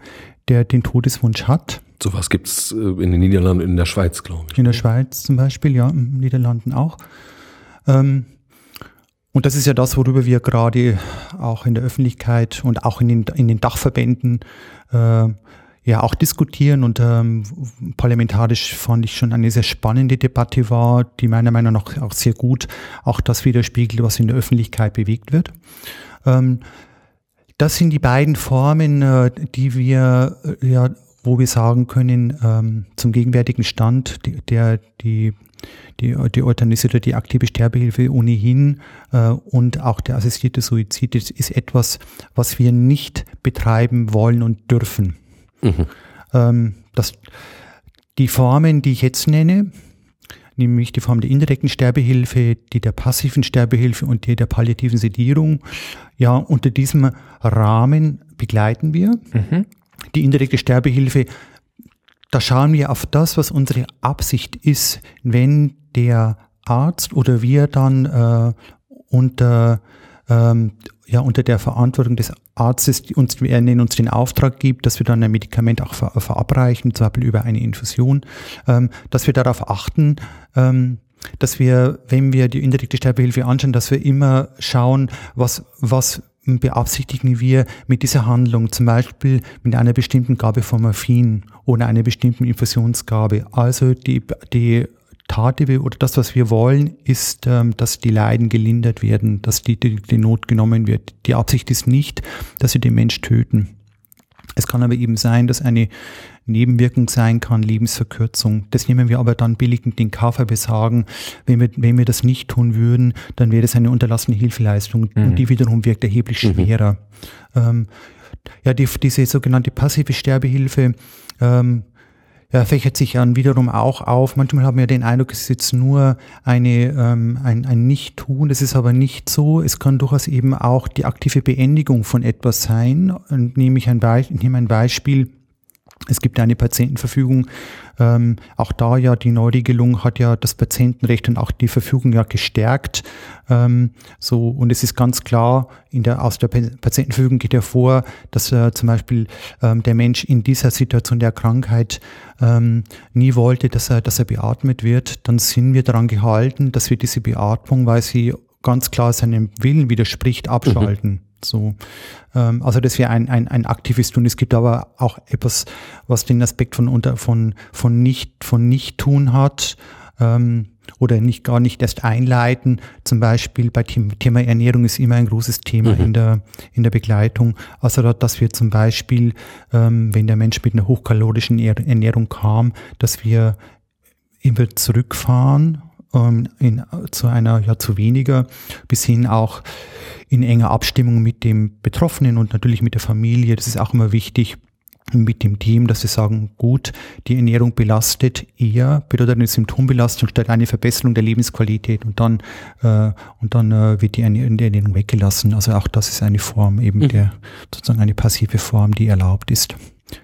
der den Todeswunsch hat. Sowas gibt es äh, in den Niederlanden, in der Schweiz, glaube ich. In der Schweiz zum Beispiel, ja, in den Niederlanden auch. Ähm, und das ist ja das, worüber wir gerade auch in der Öffentlichkeit und auch in den, in den Dachverbänden äh, ja auch diskutieren. Und ähm, parlamentarisch fand ich schon eine sehr spannende Debatte war, die meiner Meinung nach auch sehr gut auch das widerspiegelt, was in der Öffentlichkeit bewegt wird. Ähm, das sind die beiden Formen, äh, die wir äh, ja wo wir sagen können, ähm, zum gegenwärtigen Stand, der die die, die oder die aktive Sterbehilfe ohnehin äh, und auch der assistierte Suizid ist, ist, etwas, was wir nicht betreiben wollen und dürfen. Mhm. Ähm, das, die Formen, die ich jetzt nenne, nämlich die Form der indirekten Sterbehilfe, die der passiven Sterbehilfe und die der palliativen Sedierung, ja, unter diesem Rahmen begleiten wir. Mhm. Die indirekte Sterbehilfe da schauen wir auf das, was unsere Absicht ist, wenn der Arzt oder wir dann äh, unter, ähm, ja, unter der Verantwortung des Arztes, die uns, er uns den Auftrag gibt, dass wir dann ein Medikament auch ver verabreichen, zum Beispiel über eine Infusion, ähm, dass wir darauf achten, ähm, dass wir, wenn wir die indirekte Sterbehilfe anschauen, dass wir immer schauen, was, was beabsichtigen wir mit dieser Handlung, zum Beispiel mit einer bestimmten Gabe von Morphin oder einer bestimmten Infusionsgabe. Also die, die Tat oder das, was wir wollen, ist, ähm, dass die Leiden gelindert werden, dass die, die, die Not genommen wird. Die Absicht ist nicht, dass sie den Mensch töten. Es kann aber eben sein, dass eine Nebenwirkung sein kann, Lebensverkürzung. Das nehmen wir aber dann billigend in Kauf, weil wir sagen, wenn wir, wenn wir das nicht tun würden, dann wäre das eine unterlassene Hilfeleistung mhm. und die wiederum wirkt erheblich mhm. schwerer. Mhm. Ähm, ja, die, diese sogenannte passive Sterbehilfe ähm, ja, fächert sich dann wiederum auch auf. Manchmal haben wir den Eindruck, es ist jetzt nur eine, ähm, ein, ein Nicht-Tun. Das ist aber nicht so. Es kann durchaus eben auch die aktive Beendigung von etwas sein. Und nehme ich ein, Be ich nehme ein Beispiel. Es gibt eine Patientenverfügung. Ähm, auch da ja die Neuregelung hat ja das Patientenrecht und auch die Verfügung ja gestärkt. Ähm, so und es ist ganz klar in der aus der Patientenverfügung geht hervor, dass äh, zum Beispiel ähm, der Mensch in dieser Situation der Krankheit ähm, nie wollte, dass er dass er beatmet wird. Dann sind wir daran gehalten, dass wir diese Beatmung, weil sie ganz klar seinem Willen widerspricht, abschalten. Mhm. So, ähm, also das wäre ein, ein, ein aktives Tun. Es gibt aber auch etwas, was den Aspekt von unter von von nicht von nicht tun hat ähm, oder nicht gar nicht erst einleiten. Zum Beispiel bei Thema Ernährung ist immer ein großes Thema mhm. in der in der Begleitung. Also dass wir zum Beispiel, ähm, wenn der Mensch mit einer hochkalorischen Ernährung kam, dass wir immer zurückfahren ähm, in, zu einer, ja, zu weniger, bis hin auch in enger Abstimmung mit dem Betroffenen und natürlich mit der Familie. Das ist auch immer wichtig mit dem Team, dass sie sagen, gut, die Ernährung belastet eher, bedeutet eine Symptombelastung statt eine Verbesserung der Lebensqualität und dann, äh, und dann äh, wird die Ernährung weggelassen. Also auch das ist eine Form eben mhm. der, sozusagen eine passive Form, die erlaubt ist.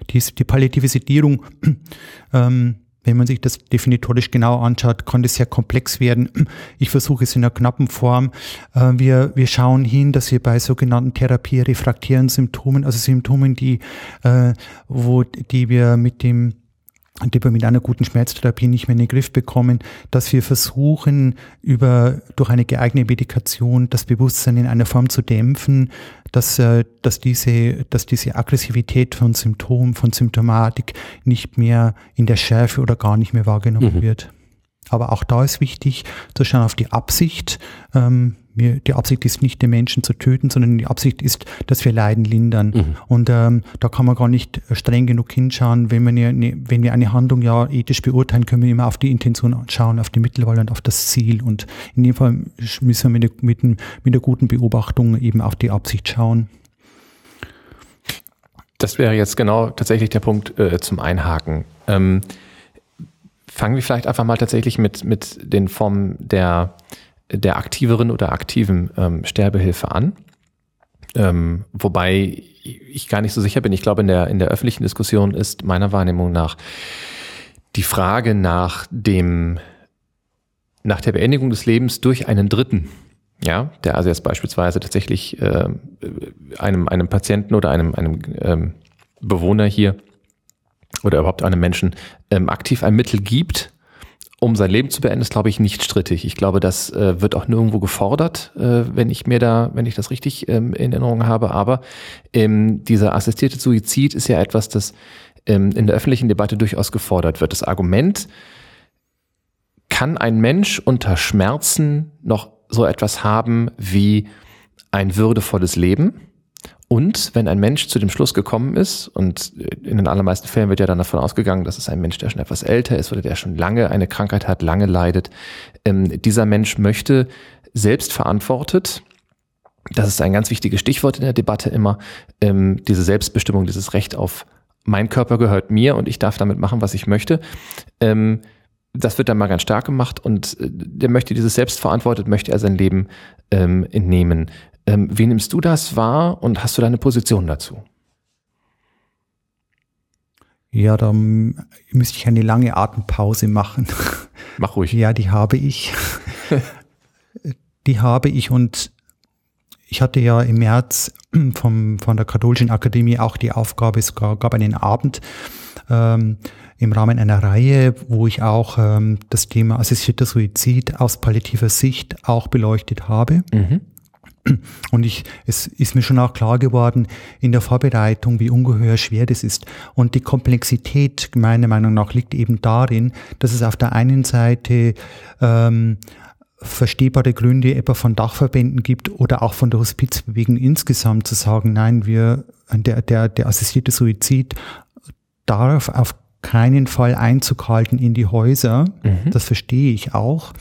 Die, die palliative Sedierung ähm, wenn man sich das definitorisch genau anschaut, kann das sehr komplex werden. Ich versuche es in einer knappen Form. Äh, wir, wir schauen hin, dass wir bei sogenannten therapierefraktären Symptomen, also Symptomen, die, äh, wo, die wir mit dem die wir mit einer guten Schmerztherapie nicht mehr in den Griff bekommen, dass wir versuchen, über, durch eine geeignete Medikation das Bewusstsein in einer Form zu dämpfen, dass, äh, dass, diese, dass diese Aggressivität von Symptomen, von Symptomatik nicht mehr in der Schärfe oder gar nicht mehr wahrgenommen mhm. wird. Aber auch da ist wichtig zu schauen auf die Absicht. Ähm, wir, die Absicht ist nicht, den Menschen zu töten, sondern die Absicht ist, dass wir Leiden lindern. Mhm. Und ähm, da kann man gar nicht streng genug hinschauen. Wenn, man eine, wenn wir eine Handlung ja ethisch beurteilen, können wir immer auf die Intention schauen, auf die Mittelwahl und auf das Ziel. Und in dem Fall müssen wir mit, mit, mit der guten Beobachtung eben auf die Absicht schauen. Das wäre jetzt genau tatsächlich der Punkt äh, zum Einhaken. Ähm, fangen wir vielleicht einfach mal tatsächlich mit, mit den Formen der der aktiveren oder aktiven ähm, Sterbehilfe an. Ähm, wobei ich gar nicht so sicher bin. Ich glaube, in der, in der öffentlichen Diskussion ist meiner Wahrnehmung nach die Frage nach dem, nach der Beendigung des Lebens durch einen Dritten, ja, der also jetzt beispielsweise tatsächlich äh, einem, einem Patienten oder einem, einem ähm, Bewohner hier oder überhaupt einem Menschen ähm, aktiv ein Mittel gibt, um sein Leben zu beenden, ist, glaube ich, nicht strittig. Ich glaube, das äh, wird auch nirgendwo gefordert, äh, wenn ich mir da, wenn ich das richtig ähm, in Erinnerung habe. Aber ähm, dieser assistierte Suizid ist ja etwas, das ähm, in der öffentlichen Debatte durchaus gefordert wird. Das Argument, kann ein Mensch unter Schmerzen noch so etwas haben wie ein würdevolles Leben? Und wenn ein Mensch zu dem Schluss gekommen ist, und in den allermeisten Fällen wird ja dann davon ausgegangen, dass es ein Mensch, der schon etwas älter ist oder der schon lange eine Krankheit hat, lange leidet, ähm, dieser Mensch möchte selbst verantwortet, das ist ein ganz wichtiges Stichwort in der Debatte immer, ähm, diese Selbstbestimmung, dieses Recht auf mein Körper gehört mir und ich darf damit machen, was ich möchte. Ähm, das wird dann mal ganz stark gemacht und äh, der möchte dieses selbstverantwortet, möchte er sein Leben ähm, entnehmen. Ähm, wie nimmst du das wahr und hast du deine Position dazu? Ja, da müsste ich eine lange Atempause machen. Mach ruhig. Ja, die habe ich. die habe ich und ich hatte ja im März vom, von der Katholischen Akademie auch die Aufgabe, es gab einen Abend ähm, im Rahmen einer Reihe, wo ich auch ähm, das Thema assistierter Suizid aus palliativer Sicht auch beleuchtet habe. Mhm. Und ich, es ist mir schon auch klar geworden in der Vorbereitung, wie ungeheuer schwer das ist. Und die Komplexität meiner Meinung nach liegt eben darin, dass es auf der einen Seite ähm, verstehbare Gründe etwa von Dachverbänden gibt oder auch von der Hospizbewegung insgesamt zu sagen, nein, wir, der, der, der assistierte Suizid darf auf keinen Fall Einzug halten in die Häuser. Mhm. Das verstehe ich auch.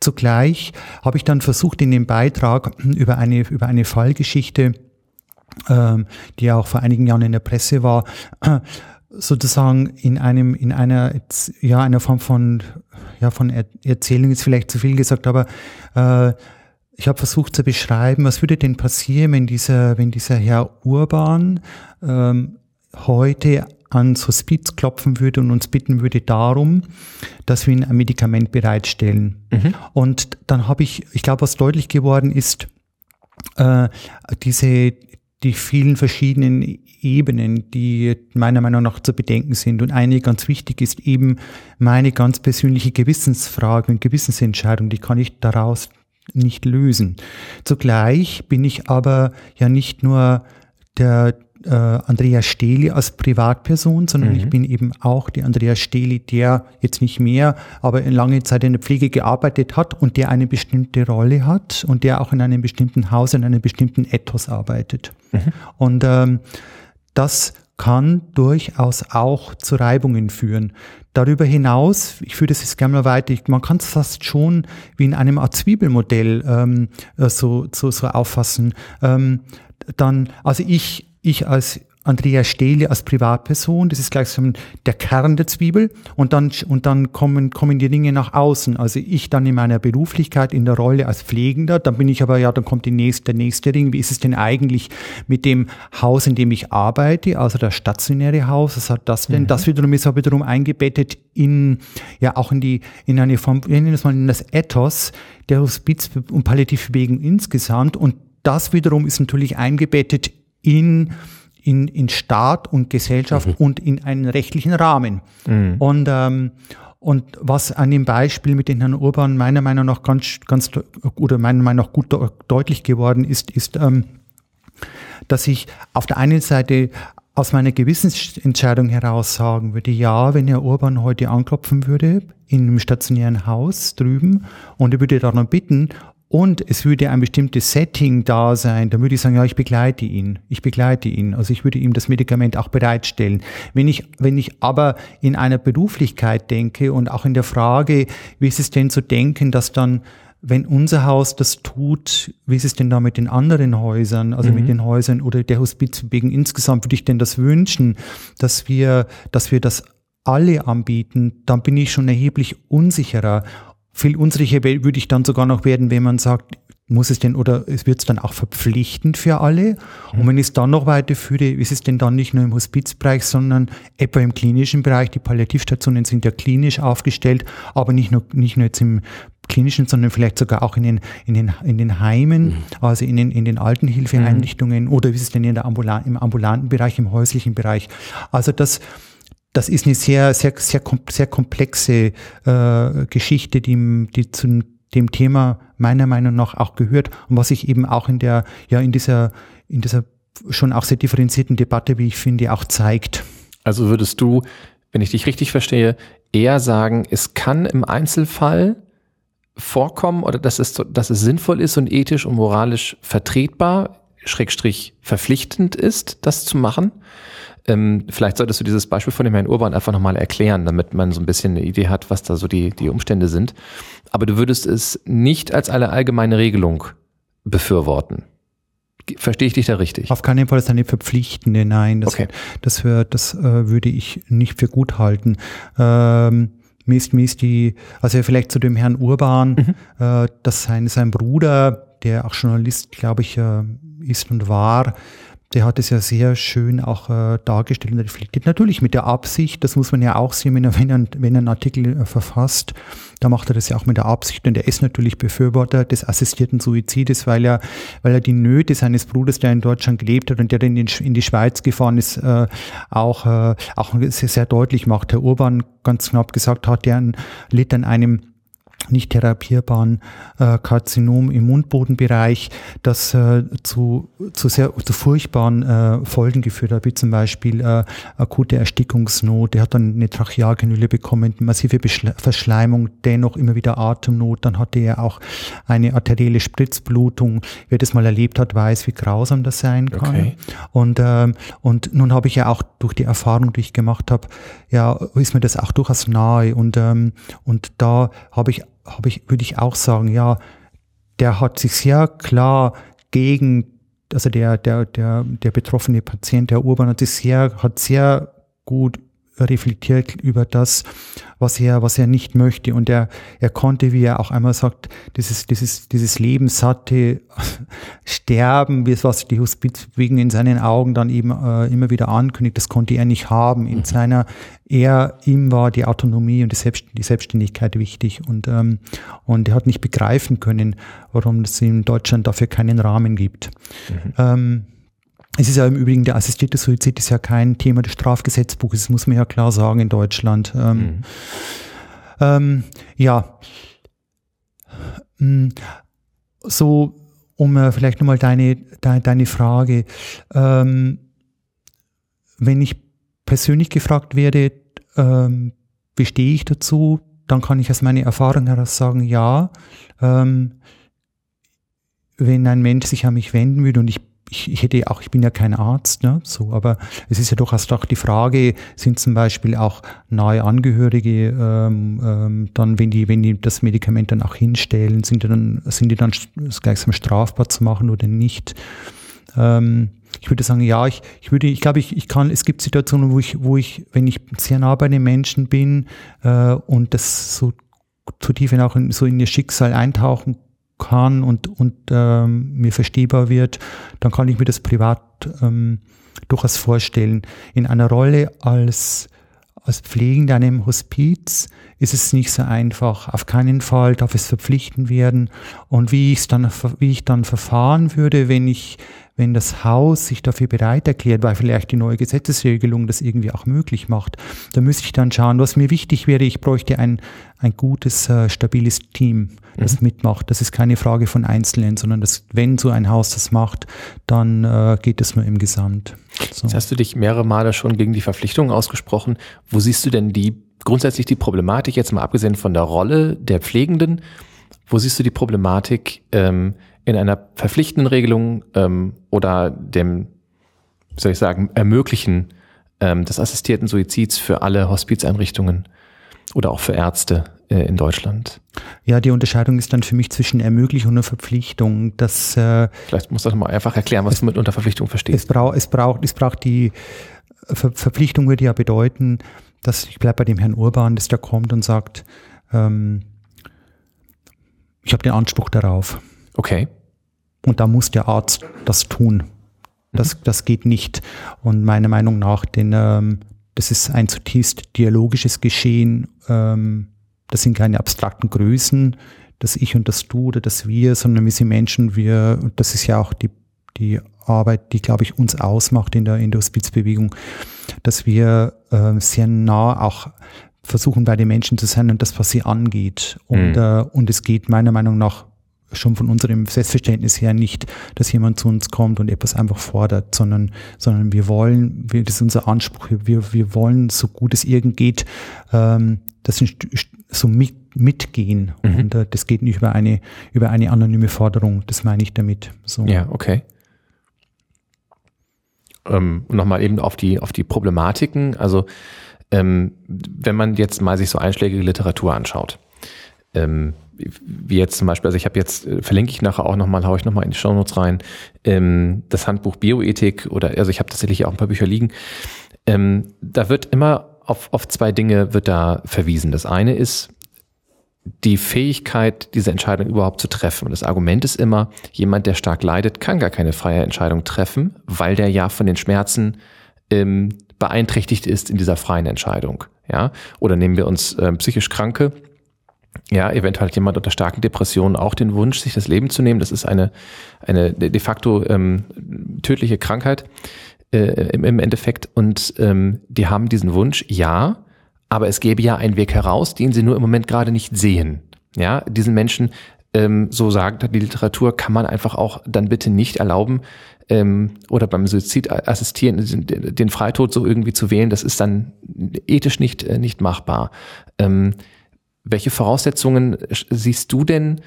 Zugleich habe ich dann versucht, in dem Beitrag über eine, über eine Fallgeschichte, ähm, die ja auch vor einigen Jahren in der Presse war, äh, sozusagen in einem, in einer, ja, einer Form von, ja, von Erzählung ist vielleicht zu viel gesagt, aber äh, ich habe versucht zu beschreiben, was würde denn passieren, wenn dieser, wenn dieser Herr Urban ähm, heute ans Hospiz klopfen würde und uns bitten würde darum, dass wir ihm ein Medikament bereitstellen. Mhm. Und dann habe ich, ich glaube, was deutlich geworden ist, äh, diese, die vielen verschiedenen Ebenen, die meiner Meinung nach zu bedenken sind. Und eine ganz wichtig ist eben meine ganz persönliche Gewissensfrage und Gewissensentscheidung, die kann ich daraus nicht lösen. Zugleich bin ich aber ja nicht nur der, äh, Andrea Steli als Privatperson, sondern mhm. ich bin eben auch die Andrea Steli, der jetzt nicht mehr, aber in lange Zeit in der Pflege gearbeitet hat und der eine bestimmte Rolle hat und der auch in einem bestimmten Haus, in einem bestimmten Ethos arbeitet. Mhm. Und ähm, das kann durchaus auch zu Reibungen führen. Darüber hinaus, ich führe das jetzt gerne mal weiter, man kann es fast schon wie in einem Art Zwiebelmodell ähm, äh, so, so, so auffassen. Ähm, dann, also ich, ich als Andrea Stehle als Privatperson, das ist gleichsam der Kern der Zwiebel und dann, und dann kommen, kommen die Dinge nach außen. Also ich dann in meiner Beruflichkeit, in der Rolle als Pflegender, dann bin ich aber, ja, dann kommt die nächste, der nächste Ring. Wie ist es denn eigentlich mit dem Haus, in dem ich arbeite, also das stationäre Haus, was hat das denn? Mhm. Das wiederum ist aber wiederum eingebettet in, ja, auch in die, in eine Form, wir nennen das mal in das Ethos der Hospiz- und Palliativbewegung insgesamt und das wiederum ist natürlich eingebettet in in, in Staat und Gesellschaft mhm. und in einen rechtlichen Rahmen. Mhm. Und, ähm, und was an dem Beispiel mit den Herrn Urban meiner Meinung nach ganz, ganz oder meiner Meinung nach gut deutlich geworden ist, ist, ähm, dass ich auf der einen Seite aus meiner Gewissensentscheidung heraus sagen würde, ja, wenn Herr Urban heute anklopfen würde in einem stationären Haus drüben und er würde darum bitten, und es würde ein bestimmtes Setting da sein, dann würde ich sagen, ja, ich begleite ihn. Ich begleite ihn. Also ich würde ihm das Medikament auch bereitstellen. Wenn ich, wenn ich aber in einer Beruflichkeit denke und auch in der Frage, wie ist es denn zu denken, dass dann wenn unser Haus das tut, wie ist es denn da mit den anderen Häusern, also mhm. mit den Häusern oder der Hospizwegen insgesamt, würde ich denn das wünschen, dass wir, dass wir das alle anbieten, dann bin ich schon erheblich unsicherer. Viel unsicherer würde ich dann sogar noch werden, wenn man sagt, muss es denn oder es wird es dann auch verpflichtend für alle? Mhm. Und wenn ich es dann noch weiterführe, ist es denn dann nicht nur im Hospizbereich, sondern etwa im klinischen Bereich? Die Palliativstationen sind ja klinisch aufgestellt, aber nicht nur, nicht nur jetzt im klinischen, sondern vielleicht sogar auch in den, in den, in den Heimen, mhm. also in den, in den Altenhilfeeinrichtungen mhm. oder wie ist es denn in der Ambulan im ambulanten Bereich, im häuslichen Bereich? Also das, das ist eine sehr, sehr, sehr, sehr komplexe äh, Geschichte, die, die zu dem Thema meiner Meinung nach auch gehört und was sich eben auch in der, ja, in dieser, in dieser schon auch sehr differenzierten Debatte, wie ich finde, auch zeigt. Also würdest du, wenn ich dich richtig verstehe, eher sagen, es kann im Einzelfall vorkommen oder dass es, dass es sinnvoll ist und ethisch und moralisch vertretbar, schrägstrich verpflichtend ist, das zu machen? Ähm, vielleicht solltest du dieses Beispiel von dem Herrn Urban einfach nochmal erklären, damit man so ein bisschen eine Idee hat, was da so die, die Umstände sind. Aber du würdest es nicht als eine allgemeine Regelung befürworten. Verstehe ich dich da richtig? Auf keinen Fall ist eine verpflichtende, nein. Das, okay. das, wär, das äh, würde ich nicht für gut halten. Ähm, mir ist, mir ist die, also vielleicht zu dem Herrn Urban, mhm. äh, dass sein, sein Bruder, der auch Journalist, glaube ich, äh, ist und war, der hat es ja sehr schön auch äh, dargestellt und reflektiert. Natürlich mit der Absicht, das muss man ja auch sehen, wenn er, wenn er, wenn er einen Artikel äh, verfasst, da macht er das ja auch mit der Absicht und er ist natürlich Befürworter des assistierten Suizides, weil er, weil er die Nöte seines Bruders, der in Deutschland gelebt hat und der in, in die Schweiz gefahren ist, äh, auch, äh, auch sehr, sehr deutlich macht. Herr Urban ganz knapp gesagt hat, der litt an einem nicht therapierbaren äh, Karzinom im Mundbodenbereich, das äh, zu, zu sehr zu furchtbaren äh, Folgen geführt hat, wie zum Beispiel äh, akute Erstickungsnot. Der hat dann eine Trachealkanüle bekommen, massive Beschle Verschleimung, dennoch immer wieder Atemnot. Dann hatte er auch eine arterielle Spritzblutung. Wer das mal erlebt hat, weiß, wie grausam das sein kann. Okay. Und, äh, und nun habe ich ja auch durch die Erfahrung, die ich gemacht habe, ja, ist mir das auch durchaus nahe. Und, ähm, und da habe ich habe ich, würde ich auch sagen, ja, der hat sich sehr klar gegen, also der, der, der, der betroffene Patient, der Urban, hat sich sehr, hat sehr gut reflektiert über das, was er, was er nicht möchte. Und er, er konnte, wie er auch einmal sagt, dieses, dieses, dieses lebenssatte Sterben, wie es was die Hospizbewegung in seinen Augen dann eben äh, immer wieder ankündigt, das konnte er nicht haben. In mhm. seiner, er, ihm war die Autonomie und die, Selbst, die Selbstständigkeit wichtig. Und, ähm, und er hat nicht begreifen können, warum es in Deutschland dafür keinen Rahmen gibt. Mhm. Ähm, es ist ja im Übrigen, der assistierte Suizid ist ja kein Thema des Strafgesetzbuches, das muss man ja klar sagen in Deutschland. Ähm, mhm. ähm, ja, mm, so um äh, vielleicht nochmal deine, deine, deine Frage, ähm, wenn ich persönlich gefragt werde, ähm, wie stehe ich dazu, dann kann ich aus meiner Erfahrung heraus sagen, ja, ähm, wenn ein Mensch sich an mich wenden würde und ich ich, ich hätte auch, ich bin ja kein Arzt, ne, so, aber es ist ja durchaus doch die Frage, sind zum Beispiel auch nahe Angehörige ähm, ähm, dann, wenn die, wenn die das Medikament dann auch hinstellen, sind die dann, sind die dann gleichsam strafbar zu machen oder nicht? Ähm, ich würde sagen, ja, ich, ich würde, ich glaube, ich, ich kann, es gibt Situationen, wo ich, wo ich, wenn ich sehr nah bei den Menschen bin äh, und das so zu tief in auch in, so in ihr Schicksal eintauchen kann und, und ähm, mir verstehbar wird, dann kann ich mir das privat ähm, durchaus vorstellen. In einer Rolle als, als Pflegende einem Hospiz ist es nicht so einfach. Auf keinen Fall darf es verpflichten werden. Und wie ich es dann, wie ich dann verfahren würde, wenn ich, wenn das Haus sich dafür bereit erklärt, weil vielleicht die neue Gesetzesregelung das irgendwie auch möglich macht, da müsste ich dann schauen, was mir wichtig wäre, ich bräuchte ein, ein gutes, äh, stabiles Team, das mhm. mitmacht. Das ist keine Frage von Einzelnen, sondern das, wenn so ein Haus das macht, dann äh, geht es nur im Gesamt. So. Jetzt hast du dich mehrere Male schon gegen die Verpflichtungen ausgesprochen. Wo siehst du denn die grundsätzlich die Problematik, jetzt mal abgesehen von der Rolle der Pflegenden, wo siehst du die Problematik ähm, in einer verpflichtenden Regelung ähm, oder dem, wie soll ich sagen, Ermöglichen ähm, des assistierten Suizids für alle Hospizeinrichtungen oder auch für Ärzte äh, in Deutschland? Ja, die Unterscheidung ist dann für mich zwischen Ermöglichung und Verpflichtung. Das, äh, Vielleicht musst du das mal einfach erklären, was es, du mit unter Verpflichtung verstehst. Es, braucht, es, braucht, es braucht die Ver Verpflichtung würde ja bedeuten, dass ich bleibe bei dem Herrn Urban, dass der kommt und sagt, ähm, ich habe den Anspruch darauf. Okay. Und da muss der Arzt das tun. Das, mhm. das geht nicht. Und meiner Meinung nach, denn ähm, das ist ein zutiefst dialogisches Geschehen. Ähm, das sind keine abstrakten Größen, das Ich und das Du oder das Wir, sondern wir sind Menschen, wir, und das ist ja auch die, die Arbeit, die, glaube ich, uns ausmacht in der, in der Hospizbewegung, dass wir äh, sehr nah auch versuchen, bei den Menschen zu sein und das, was sie angeht. Und, mhm. äh, und es geht meiner Meinung nach schon von unserem Selbstverständnis her nicht, dass jemand zu uns kommt und etwas einfach fordert, sondern, sondern wir wollen, wir, das ist unser Anspruch, wir, wir wollen, so gut es irgend geht, ähm, das so mit, mitgehen. Mhm. Und äh, das geht nicht über eine, über eine anonyme Forderung, das meine ich damit. So. Ja, okay. Ähm, nochmal eben auf die, auf die Problematiken, also ähm, wenn man jetzt mal sich so einschlägige Literatur anschaut, ähm, wie jetzt zum Beispiel, also ich habe jetzt, äh, verlinke ich nachher auch nochmal, haue ich nochmal in die Shownotes rein, ähm, das Handbuch Bioethik oder, also ich habe tatsächlich auch ein paar Bücher liegen. Ähm, da wird immer auf, auf zwei Dinge wird da verwiesen. Das eine ist die Fähigkeit, diese Entscheidung überhaupt zu treffen. Und das Argument ist immer, jemand, der stark leidet, kann gar keine freie Entscheidung treffen, weil der ja von den Schmerzen ähm, beeinträchtigt ist in dieser freien Entscheidung. Ja, oder nehmen wir uns äh, psychisch Kranke, ja, eventuell hat jemand unter starken Depressionen auch den Wunsch, sich das Leben zu nehmen. Das ist eine, eine de facto ähm, tödliche Krankheit äh, im, im Endeffekt. Und ähm, die haben diesen Wunsch, ja, aber es gäbe ja einen Weg heraus, den sie nur im Moment gerade nicht sehen. Ja, diesen Menschen, ähm, so sagt die Literatur, kann man einfach auch dann bitte nicht erlauben, ähm, oder beim Suizid assistieren, den Freitod so irgendwie zu wählen, das ist dann ethisch nicht, äh, nicht machbar. Ähm, welche Voraussetzungen siehst du denn,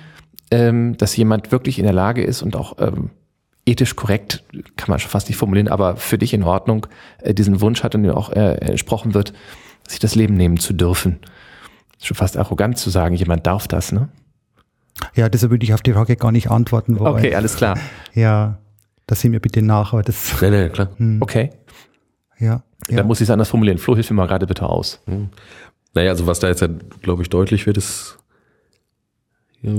ähm, dass jemand wirklich in der Lage ist und auch ähm, ethisch korrekt, kann man schon fast nicht formulieren, aber für dich in Ordnung, äh, diesen Wunsch hat und ihm auch äh, entsprochen wird, sich das Leben nehmen zu dürfen? Ist schon fast arrogant zu sagen, jemand darf das, ne? Ja, deshalb würde ich auf die Frage gar nicht antworten wollen. Okay, alles klar. Ja, das sehen wir bitte nach, aber das. Nee, nee, klar. Hm. Okay. Ja. ja. Dann muss ich es anders formulieren. Flo, hilf mir mal gerade bitte aus. Hm. Naja, also was da jetzt, glaube ich, deutlich wird, ist, ja,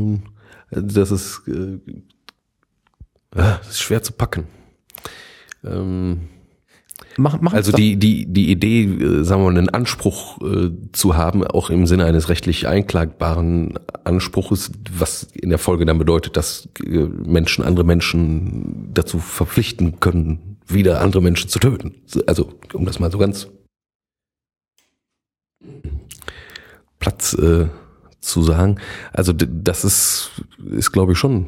das ist, äh, das ist schwer zu packen. Ähm, mach, mach also die, die, die Idee, äh, sagen wir mal, einen Anspruch äh, zu haben, auch im Sinne eines rechtlich einklagbaren Anspruches, was in der Folge dann bedeutet, dass äh, Menschen andere Menschen dazu verpflichten können, wieder andere Menschen zu töten. Also, um das mal so ganz Platz äh, zu sagen. Also das ist, ist glaube ich schon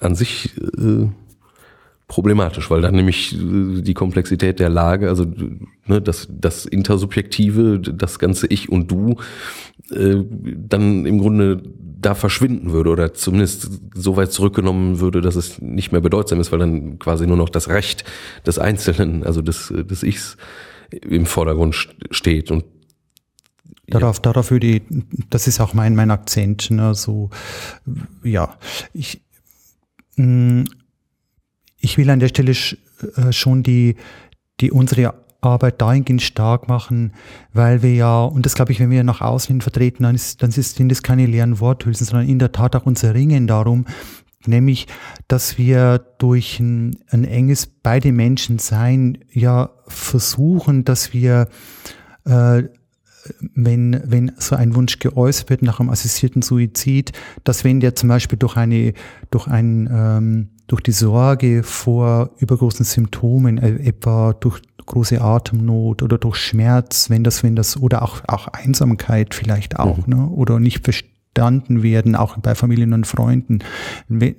an sich äh, problematisch, weil dann nämlich äh, die Komplexität der Lage, also ne, das, das Intersubjektive, das ganze Ich und Du, äh, dann im Grunde da verschwinden würde oder zumindest so weit zurückgenommen würde, dass es nicht mehr bedeutsam ist, weil dann quasi nur noch das Recht des Einzelnen, also des, des Ichs im Vordergrund steht. Und Darauf, ja. darauf würde ich, das ist auch mein, mein Akzent, ne, so, ja, ich, mh, mm, ich will an der Stelle äh, schon die, die unsere Arbeit dahingehend stark machen, weil wir ja, und das glaube ich, wenn wir nach außen hin vertreten, dann, ist, dann sind das keine leeren Worthülsen, sondern in der Tat auch unser Ringen darum, nämlich, dass wir durch ein, ein enges bei den Menschen sein ja versuchen, dass wir äh, wenn, wenn so ein Wunsch geäußert wird nach einem assistierten Suizid, dass wenn der zum Beispiel durch eine, durch ein, ähm, durch die Sorge vor übergroßen Symptomen, äh, etwa durch große Atemnot oder durch Schmerz, wenn das, wenn das, oder auch, auch Einsamkeit vielleicht auch, mhm. ne, oder nicht verstanden werden, auch bei Familien und Freunden.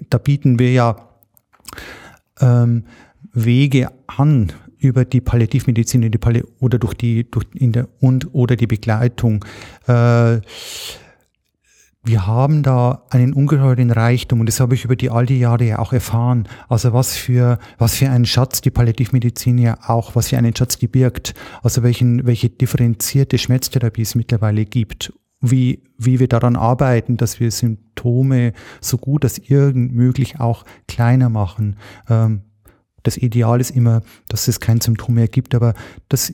Da bieten wir ja ähm, Wege an, über die Palliativmedizin die Palli oder durch die durch in der und oder die Begleitung. Äh, wir haben da einen ungeheuren Reichtum und das habe ich über die all die Jahre ja auch erfahren. Also was für was für einen Schatz die Palliativmedizin ja auch, was für einen Schatz die birgt. Also welchen welche differenzierte Schmerztherapie es mittlerweile gibt. Wie, wie wir daran arbeiten, dass wir Symptome so gut als irgend möglich auch kleiner machen. Ähm, das Ideal ist immer, dass es kein Symptom mehr gibt, aber das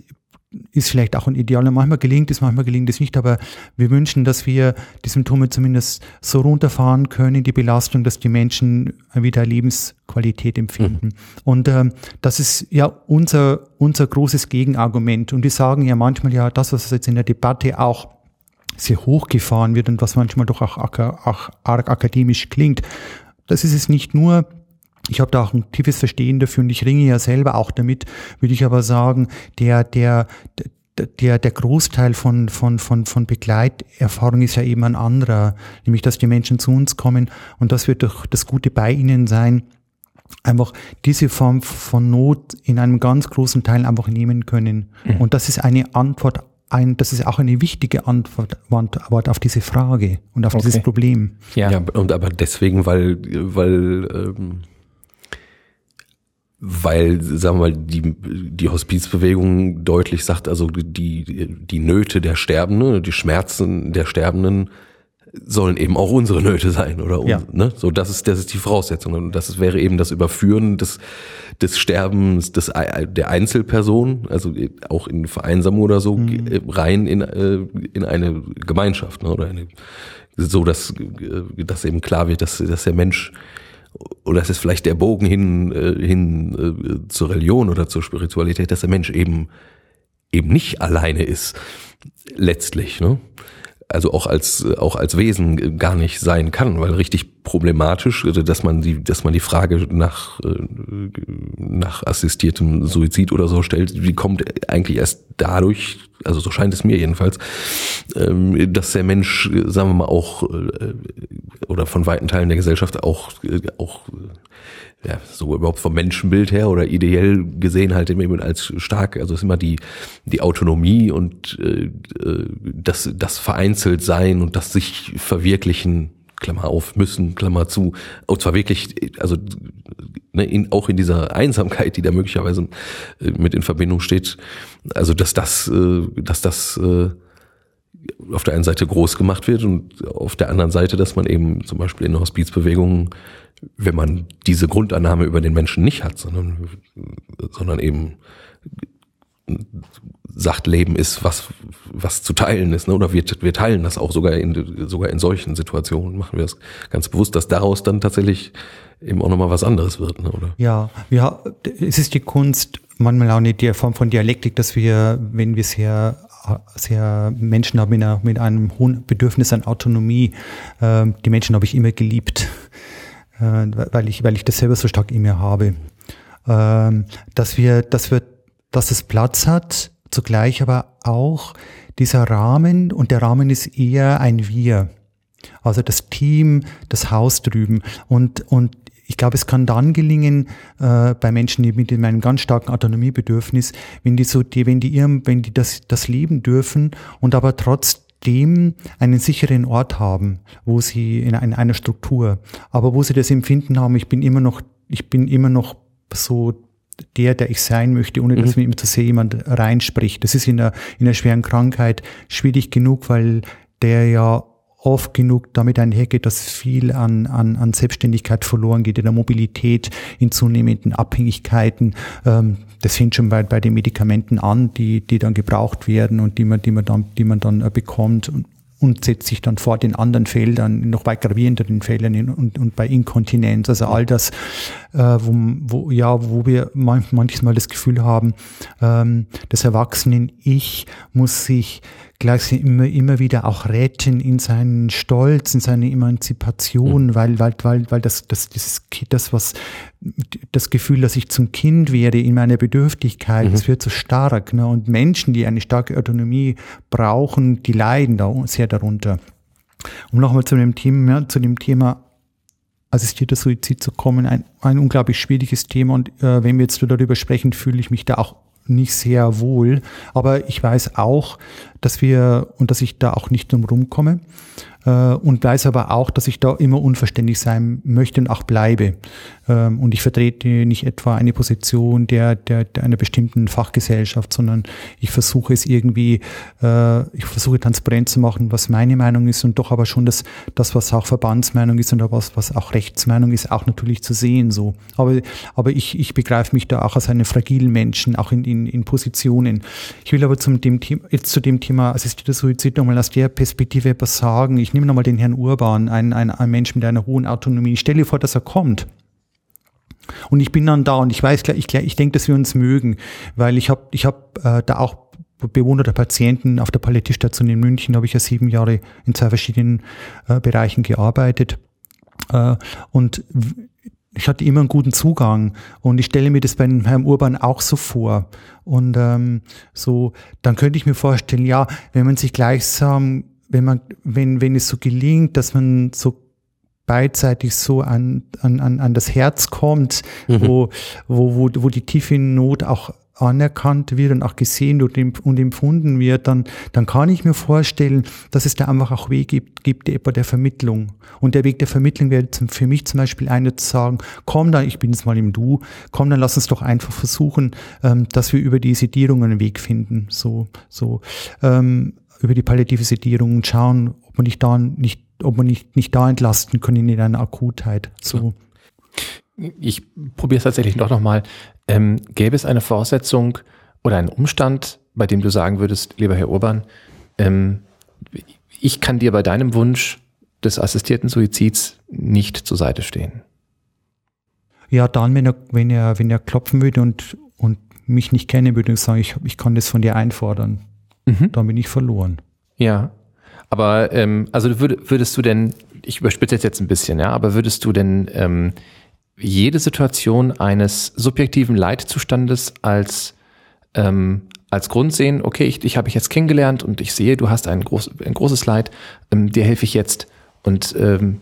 ist vielleicht auch ein Ideal. Manchmal gelingt es, manchmal gelingt es nicht, aber wir wünschen, dass wir die Symptome zumindest so runterfahren können, die Belastung, dass die Menschen wieder Lebensqualität empfinden. Mhm. Und ähm, das ist ja unser, unser großes Gegenargument. Und wir sagen ja manchmal ja, das, was jetzt in der Debatte auch sehr hochgefahren wird und was manchmal doch auch, auch arg akademisch klingt, das ist es nicht nur, ich habe da auch ein tiefes Verstehen dafür und ich ringe ja selber auch damit, würde ich aber sagen, der, der, der, der Großteil von, von, von, von Begleiterfahrung ist ja eben ein anderer, nämlich dass die Menschen zu uns kommen und das wird durch das Gute bei ihnen sein, einfach diese Form von Not in einem ganz großen Teil einfach nehmen können. Mhm. Und das ist eine Antwort, ein, das ist auch eine wichtige Antwort, Antwort auf diese Frage und auf okay. dieses Problem. Ja. ja, und aber deswegen, weil, weil ähm weil, sagen wir mal, die, die Hospizbewegung deutlich sagt, also die, die Nöte der Sterbenden, die Schmerzen der Sterbenden sollen eben auch unsere Nöte sein, oder? Ja. Ne? So, das ist, das ist die Voraussetzung. Und das wäre eben das Überführen des, des Sterbens des, der Einzelperson, also auch in Vereinsamung oder so, mhm. rein in, äh, in eine Gemeinschaft, ne? oder eine, so, dass, äh, dass eben klar wird, dass, dass der Mensch oder es ist vielleicht der Bogen hin, äh, hin äh, zur Religion oder zur Spiritualität, dass der Mensch eben eben nicht alleine ist, letztlich. Ne? Also auch als auch als Wesen gar nicht sein kann, weil richtig problematisch, also dass man die dass man die Frage nach äh, nach assistiertem Suizid oder so stellt, die kommt eigentlich erst dadurch, also so scheint es mir jedenfalls, ähm, dass der Mensch, sagen wir mal auch äh, oder von weiten Teilen der Gesellschaft auch auch ja, so überhaupt vom Menschenbild her oder ideell gesehen halt immer als stark, also ist immer die, die Autonomie und äh, äh, das, das vereinzelt sein und das sich verwirklichen, Klammer auf, müssen, Klammer zu, und zwar wirklich, also ne, in, auch in dieser Einsamkeit, die da möglicherweise äh, mit in Verbindung steht, also dass das, äh, dass das äh, auf der einen Seite groß gemacht wird und auf der anderen Seite, dass man eben zum Beispiel in der Hospizbewegung wenn man diese Grundannahme über den Menschen nicht hat, sondern, sondern eben sagt, Leben ist was, was zu teilen ist, ne? oder wir, wir teilen das auch sogar in, sogar in solchen Situationen, machen wir es ganz bewusst, dass daraus dann tatsächlich eben auch nochmal was anderes wird, ne? oder? Ja, ja, es ist die Kunst, manchmal auch nicht die Form von Dialektik, dass wir, wenn wir sehr sehr Menschen haben mit, einer, mit einem hohen Bedürfnis an Autonomie. äh, die Menschen habe ich immer geliebt äh, weil, ich, weil ich das selber so stark in mir habe. Ähm, dass wir, dass wir, dass es Platz hat, zugleich aber auch dieser Rahmen und der Rahmen ist eher ein Wir. Also das Team, das Haus drüben und, und ich glaube, es kann dann gelingen äh, bei Menschen, mit einem ganz starken Autonomiebedürfnis, wenn die so, die, wenn die ihrem, wenn die das, das leben dürfen und aber trotzdem einen sicheren Ort haben, wo sie in, in einer Struktur, aber wo sie das Empfinden haben, ich bin immer noch, ich bin immer noch so der, der ich sein möchte, ohne dass mhm. mir immer zu sehr jemand reinspricht. Das ist in einer, in einer schweren Krankheit schwierig genug, weil der ja oft genug damit einhergeht, dass viel an, an, an Selbstständigkeit verloren geht, in der Mobilität, in zunehmenden Abhängigkeiten. Ähm, das fängt schon bei, bei den Medikamenten an, die, die dann gebraucht werden und die man, die man dann, die man dann äh, bekommt und, und setzt sich dann fort in anderen Feldern, noch bei gravierenderen Feldern und, und bei Inkontinenz. Also all das, äh, wo, wo, ja, wo wir manchmal das Gefühl haben, ähm, das Erwachsenen-Ich muss sich gleich immer, immer wieder auch retten in seinen Stolz, in seine Emanzipation, mhm. weil, weil, weil, weil das, das, das, das, was, das Gefühl, dass ich zum Kind werde in meiner Bedürftigkeit, mhm. das wird so stark. Ne? Und Menschen, die eine starke Autonomie brauchen, die leiden da sehr darunter. Um nochmal zu dem Thema, zu dem Thema assistierter Suizid zu kommen, ein, ein unglaublich schwieriges Thema. Und äh, wenn wir jetzt darüber sprechen, fühle ich mich da auch nicht sehr wohl. Aber ich weiß auch, dass wir und dass ich da auch nicht drum rumkomme äh, und weiß aber auch, dass ich da immer unverständlich sein möchte und auch bleibe. Ähm, und ich vertrete nicht etwa eine Position der, der, der einer bestimmten Fachgesellschaft, sondern ich versuche es irgendwie, äh, ich versuche transparent zu machen, was meine Meinung ist und doch aber schon das, das was auch Verbandsmeinung ist und was, was auch Rechtsmeinung ist, auch natürlich zu sehen so. Aber, aber ich, ich begreife mich da auch als einen fragilen Menschen, auch in, in, in Positionen. Ich will aber zum dem Thema, jetzt zu dem Thema assistierter Suizid nochmal aus der Perspektive etwas sagen. Ich nehme nochmal den Herrn Urban, ein, ein, ein Mensch mit einer hohen Autonomie. Ich stelle vor, dass er kommt und ich bin dann da und ich weiß, ich, ich denke, dass wir uns mögen, weil ich habe ich hab, äh, da auch Bewohner der Patienten auf der Palliativstation in München, habe ich ja sieben Jahre in zwei verschiedenen äh, Bereichen gearbeitet. Äh, und ich hatte immer einen guten Zugang und ich stelle mir das bei Herrn Urban auch so vor. Und ähm, so, dann könnte ich mir vorstellen, ja, wenn man sich gleichsam, wenn man, wenn, wenn es so gelingt, dass man so beidseitig so an, an, an das Herz kommt, mhm. wo, wo, wo, wo die tiefe Not auch anerkannt wird und auch gesehen und, und empfunden wird, dann, dann kann ich mir vorstellen, dass es da einfach auch Wege gibt, gibt etwa der Vermittlung. Und der Weg der Vermittlung wäre für mich zum Beispiel einer zu sagen, komm dann, ich bin jetzt mal im Du, komm dann, lass uns doch einfach versuchen, ähm, dass wir über die Sedierung einen Weg finden, so, so, ähm, über die palliative Sedierung und schauen, ob man nicht da nicht ob man nicht, nicht da entlasten können in einer Akutheit. So. Ich probiere es tatsächlich doch nochmal. Ähm, gäbe es eine Voraussetzung oder einen Umstand, bei dem du sagen würdest, lieber Herr Urban, ähm, ich kann dir bei deinem Wunsch des assistierten Suizids nicht zur Seite stehen? Ja, dann, wenn er, wenn er, wenn er klopfen würde und, und mich nicht kennen würde und sagen, ich, ich kann das von dir einfordern, mhm. dann bin ich verloren. Ja. Aber ähm, also würd, würdest du denn, ich überspitze jetzt ein bisschen, ja, aber würdest du denn ähm, jede Situation eines subjektiven Leitzustandes als ähm, als Grund sehen, okay, ich, ich habe ich jetzt kennengelernt und ich sehe, du hast ein, groß, ein großes Leid, ähm, dir helfe ich jetzt und ähm,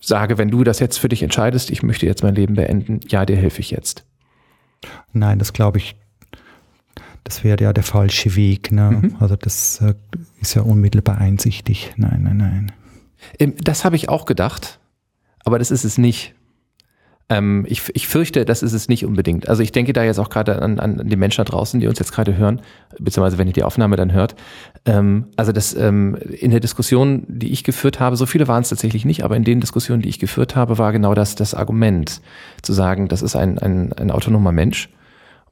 sage, wenn du das jetzt für dich entscheidest, ich möchte jetzt mein Leben beenden, ja, dir helfe ich jetzt. Nein, das glaube ich das wäre ja der falsche Weg. Ne? Mhm. Also das äh, ist ja unmittelbar einsichtig. Nein, nein, nein. Das habe ich auch gedacht, aber das ist es nicht. Ähm, ich, ich fürchte, das ist es nicht unbedingt. Also ich denke da jetzt auch gerade an, an die Menschen da draußen, die uns jetzt gerade hören, beziehungsweise wenn ihr die Aufnahme dann hört. Ähm, also das ähm, in der Diskussion, die ich geführt habe, so viele waren es tatsächlich nicht, aber in den Diskussionen, die ich geführt habe, war genau das das Argument, zu sagen, das ist ein, ein, ein autonomer Mensch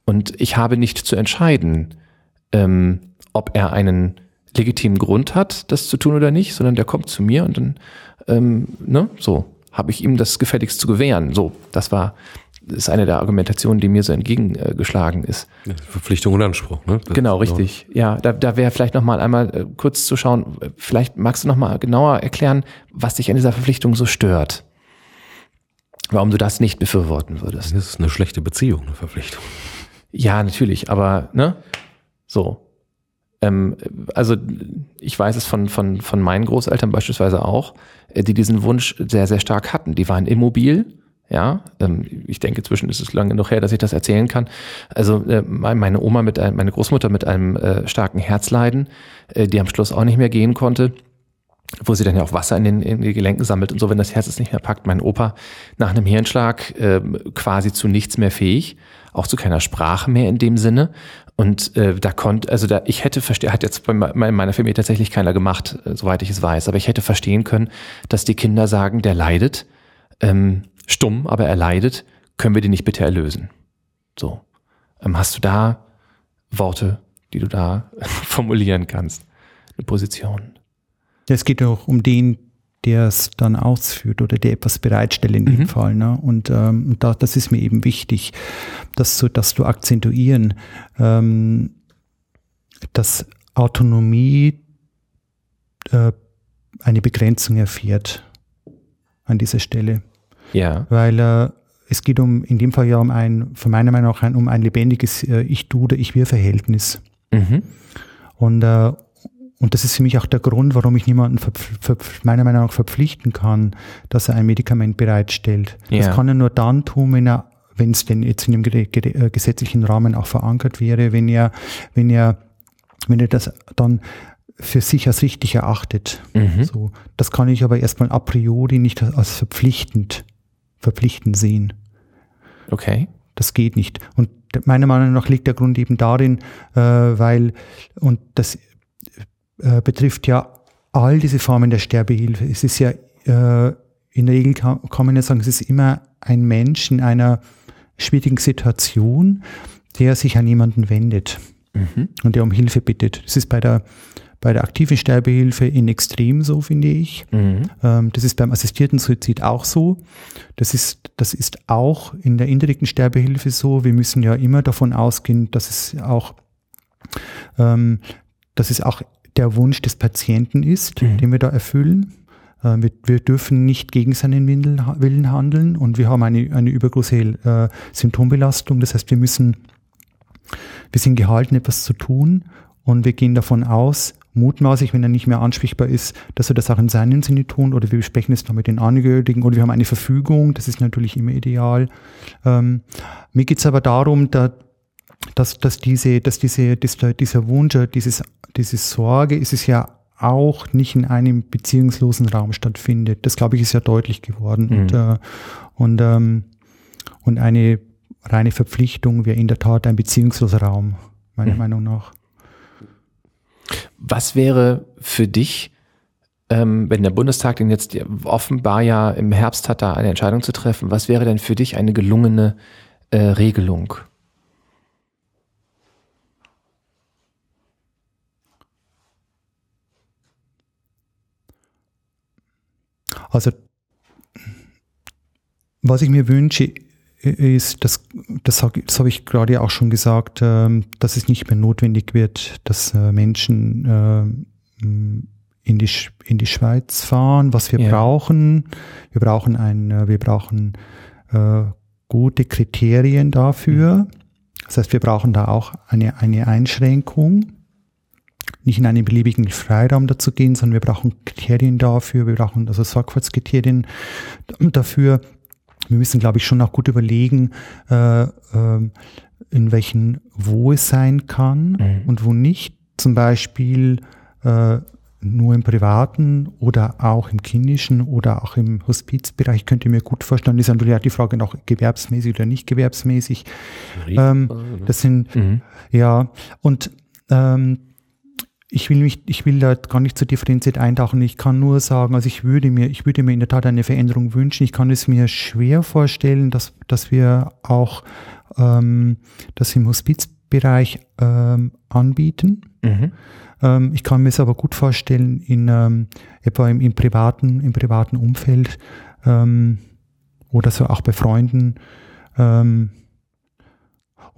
und ich habe nicht zu entscheiden, ähm, ob er einen legitimen Grund hat, das zu tun oder nicht, sondern der kommt zu mir und dann, ähm, ne, so, habe ich ihm das gefälligst zu gewähren. So, das war, das ist eine der Argumentationen, die mir so entgegengeschlagen ist. Verpflichtung und Anspruch, ne? Das genau, richtig. Ja, da, da wäre vielleicht noch mal einmal äh, kurz zu schauen, vielleicht magst du noch mal genauer erklären, was dich an dieser Verpflichtung so stört. Warum du das nicht befürworten würdest. Das ist eine schlechte Beziehung, eine Verpflichtung. Ja, natürlich, aber ne? So. Ähm, also ich weiß es von, von, von meinen Großeltern beispielsweise auch, äh, die diesen Wunsch sehr, sehr stark hatten. Die waren immobil, Ja, ähm, ich denke, inzwischen ist es lange genug her, dass ich das erzählen kann. Also äh, meine Oma mit einem, meine Großmutter mit einem äh, starken Herzleiden, äh, die am Schluss auch nicht mehr gehen konnte, wo sie dann ja auch Wasser in den, in die Gelenken sammelt und so, wenn das Herz es nicht mehr packt. Mein Opa nach einem Hirnschlag äh, quasi zu nichts mehr fähig, auch zu keiner Sprache mehr in dem Sinne. Und äh, da konnte, also da, ich hätte verstehen, hat jetzt bei meiner Familie tatsächlich keiner gemacht, äh, soweit ich es weiß, aber ich hätte verstehen können, dass die Kinder sagen, der leidet. Ähm, stumm, aber er leidet, können wir den nicht bitte erlösen? So. Ähm, hast du da Worte, die du da formulieren kannst? Eine Position? Es geht auch um den, der es dann ausführt oder der etwas bereitstellt in dem mhm. Fall. Ne? Und ähm, da, das ist mir eben wichtig, dass du, dass du akzentuieren, ähm, dass Autonomie äh, eine Begrenzung erfährt an dieser Stelle. Ja. Weil äh, es geht um, in dem Fall ja um ein, von meiner Meinung nach, ein, um ein lebendiges äh, Ich-Du oder Ich-Wir-Verhältnis. Mhm. Und, äh, und das ist für mich auch der Grund, warum ich niemanden meiner Meinung nach verpflichten kann, dass er ein Medikament bereitstellt. Ja. Das kann er nur dann tun, wenn er, wenn es denn jetzt in dem äh, gesetzlichen Rahmen auch verankert wäre, wenn er, wenn er, wenn er das dann für sich als richtig erachtet. Mhm. So, das kann ich aber erstmal a priori nicht als verpflichtend verpflichtend sehen. Okay. Das geht nicht. Und meiner Meinung nach liegt der Grund eben darin, äh, weil, und das äh, betrifft ja all diese Formen der Sterbehilfe. Es ist ja, äh, in der Regel kann, kann man ja sagen, es ist immer ein Mensch in einer schwierigen Situation, der sich an jemanden wendet mhm. und der um Hilfe bittet. Das ist bei der bei der aktiven Sterbehilfe in Extrem so, finde ich. Mhm. Ähm, das ist beim assistierten Suizid auch so. Das ist, das ist auch in der indirekten Sterbehilfe so. Wir müssen ja immer davon ausgehen, dass es auch, ähm, dass es auch der Wunsch des Patienten ist, mhm. den wir da erfüllen. Äh, wir, wir, dürfen nicht gegen seinen Willen handeln und wir haben eine, eine übergroße äh, Symptombelastung. Das heißt, wir müssen, wir sind gehalten, etwas zu tun und wir gehen davon aus, mutmaßlich, wenn er nicht mehr ansprechbar ist, dass er das auch in seinem Sinne tun oder wir besprechen es noch mit den Angehörigen oder wir haben eine Verfügung, das ist natürlich immer ideal. Ähm, mir geht es aber darum, da, dass, dass, diese, dass diese, dass dieser Wunsch, dieses, diese Sorge ist es ja auch nicht in einem beziehungslosen Raum stattfindet. Das, glaube ich, ist ja deutlich geworden. Mhm. Und, äh, und, ähm, und eine reine Verpflichtung wäre in der Tat ein beziehungsloser Raum, meiner mhm. Meinung nach. Was wäre für dich, ähm, wenn der Bundestag denn jetzt offenbar ja im Herbst hat, da eine Entscheidung zu treffen, was wäre denn für dich eine gelungene äh, Regelung? Also, was ich mir wünsche, ist, das, das, das habe ich gerade auch schon gesagt, ähm, dass es nicht mehr notwendig wird, dass äh, Menschen äh, in die, in die Schweiz fahren. Was wir ja. brauchen, wir brauchen ein, äh, wir brauchen äh, gute Kriterien dafür. Das heißt, wir brauchen da auch eine, eine Einschränkung. Nicht in einen beliebigen Freiraum dazu gehen, sondern wir brauchen Kriterien dafür. Wir brauchen also Sorgfaltskriterien dafür wir müssen, glaube ich, schon auch gut überlegen, äh, äh, in welchen, wo es sein kann mhm. und wo nicht. Zum Beispiel äh, nur im privaten oder auch im klinischen oder auch im Hospizbereich. Ich könnte mir gut vorstellen, ist natürlich auch die Frage noch gewerbsmäßig oder nicht gewerbsmäßig. Ähm, das sind, mhm. ja, und ähm, ich will mich, ich will da gar nicht zu differenziert eintauchen. Ich kann nur sagen, also ich würde mir, ich würde mir in der Tat eine Veränderung wünschen. Ich kann es mir schwer vorstellen, dass, dass wir auch ähm, das im Hospizbereich ähm, anbieten. Mhm. Ähm, ich kann mir es aber gut vorstellen in ähm, etwa im, im privaten, im privaten Umfeld ähm, oder so auch bei Freunden. Ähm,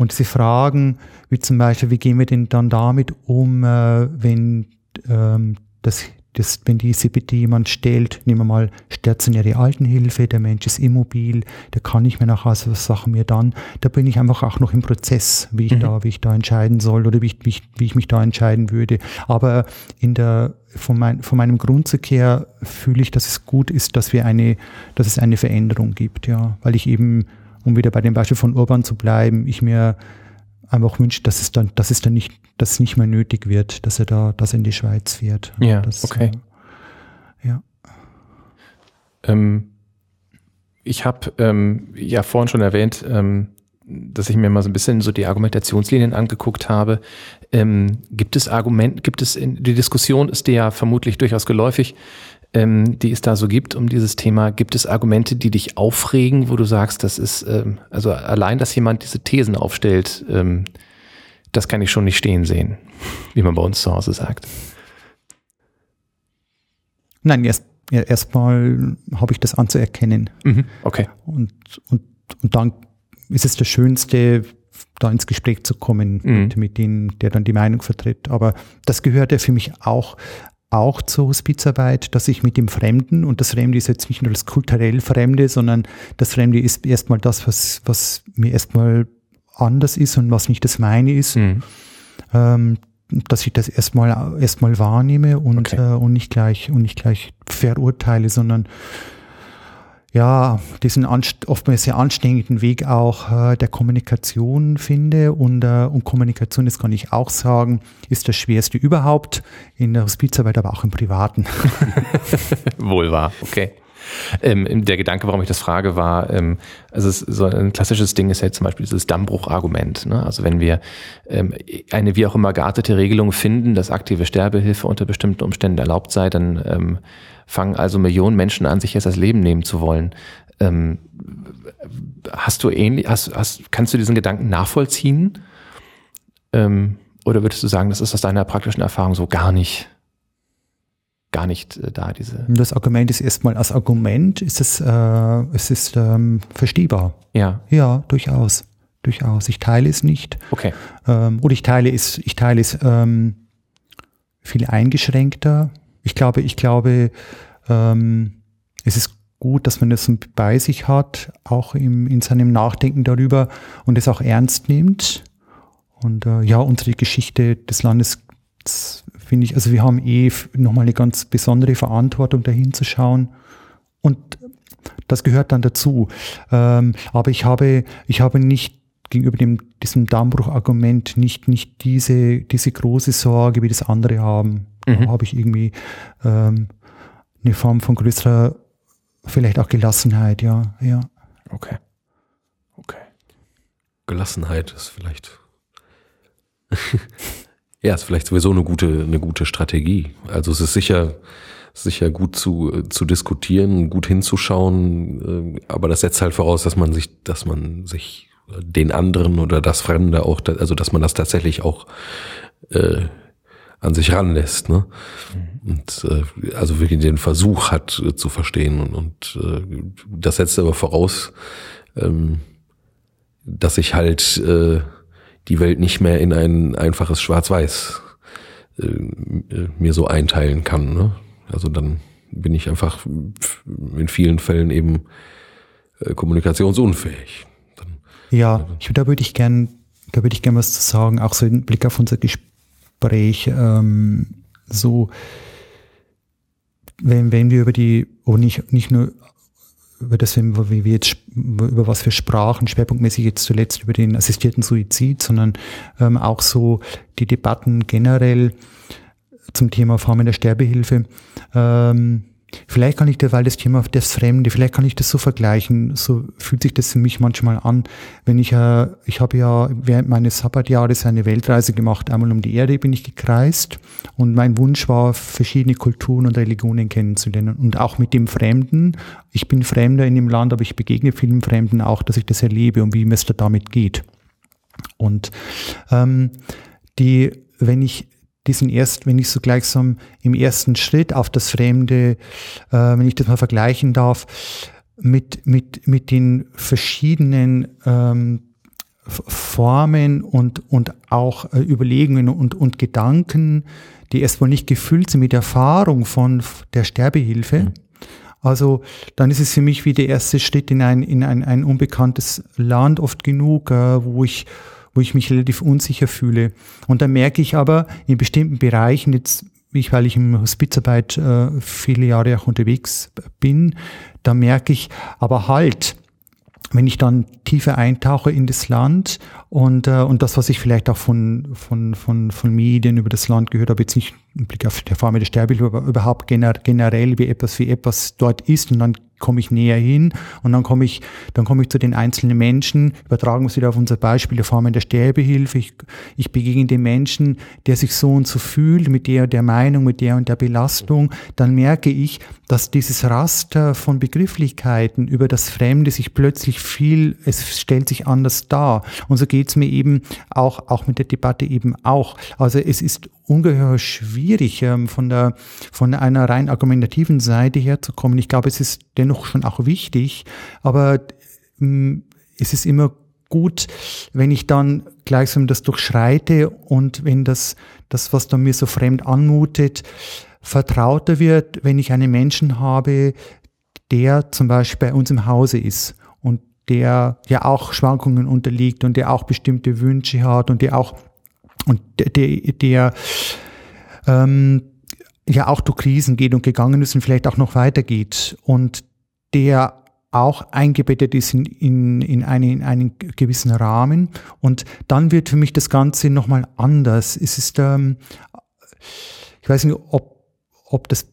und diese Fragen, wie zum Beispiel, wie gehen wir denn dann damit um, äh, wenn ähm, das, das, wenn diese Bitte jemand stellt, nehmen wir mal stationäre Altenhilfe, der Mensch ist immobil, der kann nicht mehr nach Hause, was sagen wir dann? Da bin ich einfach auch noch im Prozess, wie ich mhm. da, wie ich da entscheiden soll oder wie ich, wie, ich, wie ich mich da entscheiden würde. Aber in der, von, mein, von meinem Grundsatz her fühle ich, dass es gut ist, dass wir eine, dass es eine Veränderung gibt, ja, weil ich eben, um wieder bei dem Beispiel von Urban zu bleiben, ich mir einfach wünscht, dass es dann, dass es dann nicht, dass es nicht mehr nötig wird, dass er da, dass er in die Schweiz fährt. Ja, das, okay. Äh, ja. Ähm, ich habe ähm, ja vorhin schon erwähnt, ähm, dass ich mir mal so ein bisschen so die Argumentationslinien angeguckt habe. Ähm, gibt es Argument, gibt es in, die Diskussion ist dir ja vermutlich durchaus geläufig ähm, die es da so gibt um dieses Thema. Gibt es Argumente, die dich aufregen, wo du sagst, das ist, ähm, also allein, dass jemand diese Thesen aufstellt, ähm, das kann ich schon nicht stehen sehen, wie man bei uns zu Hause sagt. Nein, erst erstmal habe ich das anzuerkennen. Mhm, okay. Und, und, und dann ist es das Schönste, da ins Gespräch zu kommen mhm. mit, mit denen, der dann die Meinung vertritt. Aber das gehört ja für mich auch auch zur Hospizarbeit, dass ich mit dem Fremden, und das Fremde ist jetzt nicht nur das kulturell Fremde, sondern das Fremde ist erstmal das, was, was mir erstmal anders ist und was nicht das meine ist, mhm. ähm, dass ich das erstmal erstmal wahrnehme und, okay. äh, und nicht gleich und nicht gleich verurteile, sondern ja, diesen oftmals sehr anstrengenden Weg auch äh, der Kommunikation finde. Und, äh, und Kommunikation, das kann ich auch sagen, ist das Schwerste überhaupt in der Hospizarbeit, aber auch im Privaten. Wohl wahr, okay. Ähm, der Gedanke, warum ich das frage, war, ähm, also es, so ein klassisches Ding ist ja zum Beispiel dieses Dammbruchargument. Ne? Also wenn wir ähm, eine wie auch immer geartete Regelung finden, dass aktive Sterbehilfe unter bestimmten Umständen erlaubt sei, dann ähm, fangen also Millionen Menschen an, sich jetzt das Leben nehmen zu wollen. Ähm, hast du ähnlich, hast, hast, kannst du diesen Gedanken nachvollziehen? Ähm, oder würdest du sagen, das ist aus deiner praktischen Erfahrung so gar nicht? gar nicht äh, da, diese. Das Argument ist erstmal, als Argument ist es, äh, es ist ähm, verstehbar. Ja. Ja, durchaus. Durchaus. Ich teile es nicht. Okay. Ähm, oder ich teile es, ich teile es ähm, viel eingeschränkter. Ich glaube, ich glaube, ähm, es ist gut, dass man das bei sich hat, auch im, in seinem Nachdenken darüber und es auch ernst nimmt. Und äh, ja, unsere Geschichte des Landes finde ich, also wir haben eh nochmal eine ganz besondere Verantwortung, dahin zu schauen. Und das gehört dann dazu. Ähm, aber ich habe, ich habe nicht gegenüber dem, diesem Dammbruchargument nicht, nicht diese, diese große Sorge, wie das andere haben. Mhm. Habe ich irgendwie ähm, eine Form von größerer, vielleicht auch Gelassenheit, ja, ja. Okay. Okay. Gelassenheit ist vielleicht Ja, ist vielleicht sowieso eine gute, eine gute Strategie. Also es ist sicher, sicher gut zu, zu diskutieren, gut hinzuschauen, äh, aber das setzt halt voraus, dass man sich, dass man sich den anderen oder das Fremde auch, also dass man das tatsächlich auch äh, an sich ranlässt, ne? Mhm. Und äh, also wirklich den Versuch hat äh, zu verstehen und, und äh, das setzt aber voraus, ähm, dass ich halt äh, die Welt nicht mehr in ein einfaches Schwarz-Weiß äh, äh, mir so einteilen kann. Ne? Also dann bin ich einfach in vielen Fällen eben äh, kommunikationsunfähig. Dann, ja, ich, da würde ich gern, da würde ich gern was zu sagen, auch so im Blick auf unser Gespräch, ähm, so wenn, wenn wir über die, oh nicht, nicht nur über das, wie wir jetzt, über was wir sprachen, schwerpunktmäßig jetzt zuletzt über den assistierten Suizid, sondern ähm, auch so die Debatten generell zum Thema Formen der Sterbehilfe. Ähm, Vielleicht kann ich das, weil das Thema das Fremde, vielleicht kann ich das so vergleichen. So fühlt sich das für mich manchmal an, wenn ich, äh, ich habe ja während meines Sabbatjahres eine Weltreise gemacht. Einmal um die Erde bin ich gekreist und mein Wunsch war, verschiedene Kulturen und Religionen kennenzulernen und auch mit dem Fremden. Ich bin Fremder in dem Land, aber ich begegne vielen Fremden auch, dass ich das erlebe und wie mir es da damit geht. Und ähm, die, wenn ich diesen erst, wenn ich so gleichsam im ersten Schritt auf das Fremde, äh, wenn ich das mal vergleichen darf, mit, mit, mit den verschiedenen ähm, Formen und, und auch äh, Überlegungen und, und Gedanken, die erstmal nicht gefüllt sind mit Erfahrung von der Sterbehilfe. Mhm. Also dann ist es für mich wie der erste Schritt in ein, in ein, ein unbekanntes Land oft genug, äh, wo ich wo ich mich relativ unsicher fühle. Und dann merke ich aber in bestimmten Bereichen, jetzt ich, weil ich im Hospizarbeit äh, viele Jahre auch unterwegs bin, da merke ich aber halt, wenn ich dann tiefer eintauche in das Land und, äh, und das, was ich vielleicht auch von, von, von, von Medien über das Land gehört habe, jetzt nicht im Blick auf die mit der Sterbehilfe, aber überhaupt generell, wie etwas, wie etwas dort ist und dann komme ich näher hin und dann komme ich, dann komme ich zu den einzelnen Menschen, übertragen wir es wieder auf unser Beispiel der Formen der Sterbehilfe. Ich, ich begegne dem Menschen, der sich so und so fühlt, mit der und der Meinung, mit der und der Belastung, dann merke ich, dass dieses Raster von Begrifflichkeiten über das Fremde sich plötzlich viel, es stellt sich anders dar. Und so geht es mir eben auch, auch mit der Debatte eben auch. Also es ist ungeheuer schwierig, ähm, von, der, von einer rein argumentativen Seite herzukommen. Ich glaube, es ist dennoch schon auch wichtig, aber ähm, es ist immer gut, wenn ich dann gleichsam das durchschreite und wenn das, das was da mir so fremd anmutet, vertrauter wird, wenn ich einen Menschen habe, der zum Beispiel bei uns im Hause ist und der ja auch Schwankungen unterliegt und der auch bestimmte Wünsche hat und der auch und der, der, ähm, ja auch durch Krisen geht und gegangen ist und vielleicht auch noch weitergeht und der auch eingebettet ist in, in, in, eine, in einen gewissen Rahmen. Und dann wird für mich das Ganze nochmal anders. Es ist, ähm, ich weiß nicht, ob ob das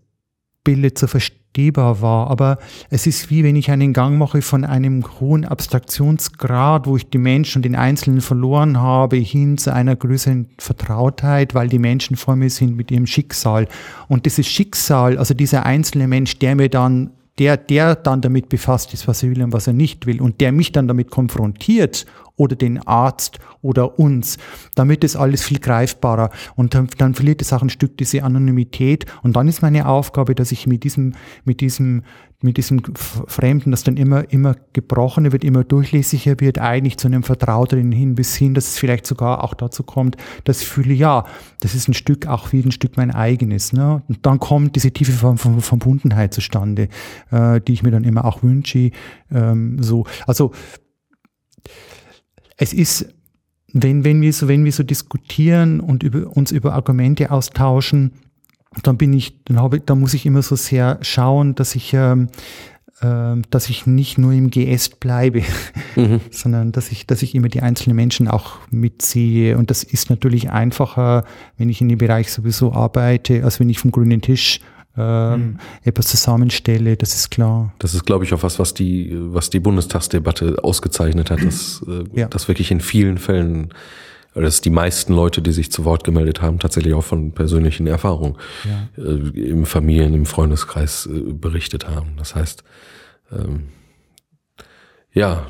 Bild so verstehbar war, aber es ist wie wenn ich einen Gang mache von einem hohen Abstraktionsgrad, wo ich die Menschen und den Einzelnen verloren habe, hin zu einer größeren Vertrautheit, weil die Menschen vor mir sind mit ihrem Schicksal. Und dieses Schicksal, also dieser einzelne Mensch, der mir dann der, der dann damit befasst ist, was er will und was er nicht will und der mich dann damit konfrontiert oder den Arzt oder uns, damit ist alles viel greifbarer und dann, dann verliert es auch ein Stück diese Anonymität und dann ist meine Aufgabe, dass ich mit diesem, mit diesem, mit diesem Fremden, das dann immer, immer gebrochener wird, immer durchlässiger wird, eigentlich zu einem Vertrauteren hin, bis hin, dass es vielleicht sogar auch dazu kommt, dass ich fühle, ja, das ist ein Stück, auch wie ein Stück mein eigenes. Ne? Und dann kommt diese tiefe Verbundenheit zustande, äh, die ich mir dann immer auch wünsche. Ähm, so, also es ist, wenn, wenn, wir so, wenn wir so diskutieren und über, uns über Argumente austauschen, dann bin ich, dann habe ich, da muss ich immer so sehr schauen, dass ich, ähm, äh, dass ich nicht nur im Geäst bleibe, mhm. sondern dass ich, dass ich immer die einzelnen Menschen auch mitziehe. Und das ist natürlich einfacher, wenn ich in dem Bereich sowieso arbeite, als wenn ich vom grünen Tisch ähm, mhm. etwas zusammenstelle, das ist klar. Das ist, glaube ich, auch was, was die, was die Bundestagsdebatte ausgezeichnet hat, dass, äh, ja. dass wirklich in vielen Fällen, dass die meisten Leute, die sich zu Wort gemeldet haben, tatsächlich auch von persönlichen Erfahrungen ja. äh, im Familien-, im Freundeskreis äh, berichtet haben. Das heißt, ähm, ja,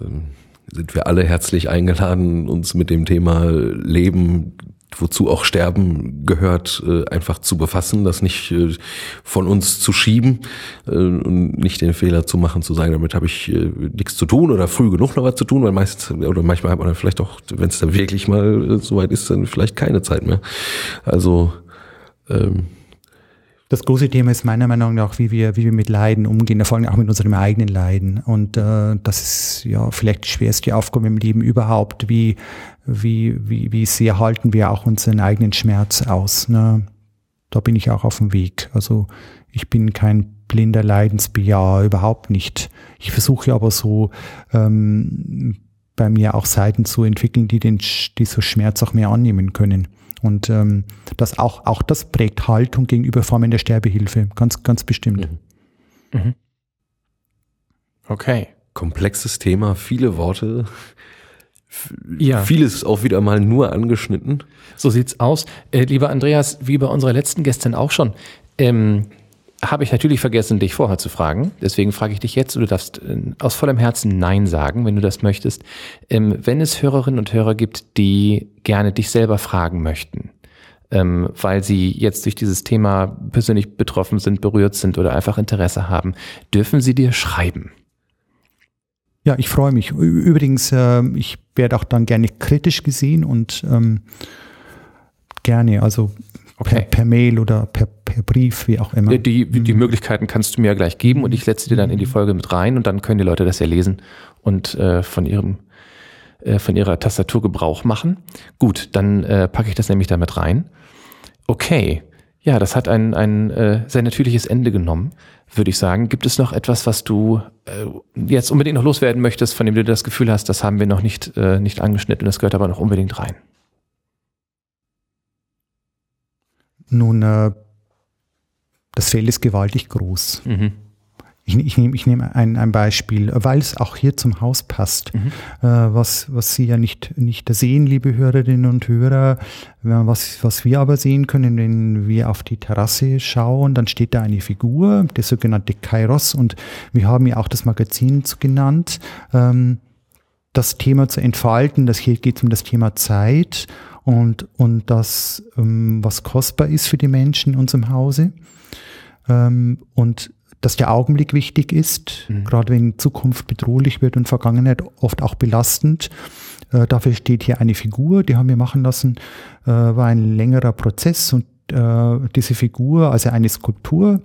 ähm, sind wir alle herzlich eingeladen, uns mit dem Thema Leben wozu auch Sterben gehört, äh, einfach zu befassen, das nicht äh, von uns zu schieben äh, und nicht den Fehler zu machen, zu sagen, damit habe ich nichts zu tun oder früh genug noch was zu tun, weil meistens oder manchmal hat man dann vielleicht auch, wenn es dann wirklich mal soweit ist, dann vielleicht keine Zeit mehr. Also ähm, das große Thema ist meiner Meinung nach, wie wir, wie wir mit Leiden umgehen, vor allem auch mit unserem eigenen Leiden. Und äh, das ist ja vielleicht die schwerste Aufgabe im Leben überhaupt. Wie, wie, wie, wie sehr halten wir auch unseren eigenen Schmerz aus? Ne? Da bin ich auch auf dem Weg. Also ich bin kein blinder Leidensbejaher, überhaupt nicht. Ich versuche aber so ähm, bei mir auch Seiten zu entwickeln, die den, die so Schmerz auch mehr annehmen können. Und ähm, das auch, auch das prägt Haltung gegenüber Formen der Sterbehilfe, ganz, ganz bestimmt. Mhm. Mhm. Okay. Komplexes Thema, viele Worte. Ja. Vieles auch wieder mal nur angeschnitten. So sieht's aus. Äh, lieber Andreas, wie bei unserer letzten Gästin auch schon. Ähm, habe ich natürlich vergessen, dich vorher zu fragen. Deswegen frage ich dich jetzt, du darfst äh, aus vollem Herzen Nein sagen, wenn du das möchtest. Ähm, wenn es Hörerinnen und Hörer gibt, die gerne dich selber fragen möchten, ähm, weil sie jetzt durch dieses Thema persönlich betroffen sind, berührt sind oder einfach Interesse haben, dürfen sie dir schreiben? Ja, ich freue mich. Übrigens, äh, ich werde auch dann gerne kritisch gesehen und ähm, Gerne, also okay. per, per, Mail oder per, per Brief, wie auch immer. Die, die mhm. Möglichkeiten kannst du mir ja gleich geben und ich setze dir dann in die Folge mit rein und dann können die Leute das ja lesen und äh, von ihrem äh, von ihrer Tastatur Gebrauch machen. Gut, dann äh, packe ich das nämlich damit rein. Okay, ja, das hat ein, ein äh, sehr natürliches Ende genommen, würde ich sagen. Gibt es noch etwas, was du äh, jetzt unbedingt noch loswerden möchtest, von dem du das Gefühl hast, das haben wir noch nicht, äh, nicht angeschnitten, das gehört aber noch unbedingt rein? Nun, äh, das Feld ist gewaltig groß. Mhm. Ich, ich nehme ich nehm ein, ein Beispiel, weil es auch hier zum Haus passt, mhm. äh, was, was Sie ja nicht, nicht sehen, liebe Hörerinnen und Hörer, was, was wir aber sehen können, wenn wir auf die Terrasse schauen, dann steht da eine Figur, der sogenannte Kairos, und wir haben ja auch das Magazin genannt. Ähm, das Thema zu entfalten, das hier geht es um das Thema Zeit und, und das, ähm, was kostbar ist für die Menschen in unserem Hause. Ähm, und dass der Augenblick wichtig ist, mhm. gerade wenn Zukunft bedrohlich wird und Vergangenheit oft auch belastend. Äh, dafür steht hier eine Figur, die haben wir machen lassen, äh, war ein längerer Prozess und äh, diese Figur, also eine Skulptur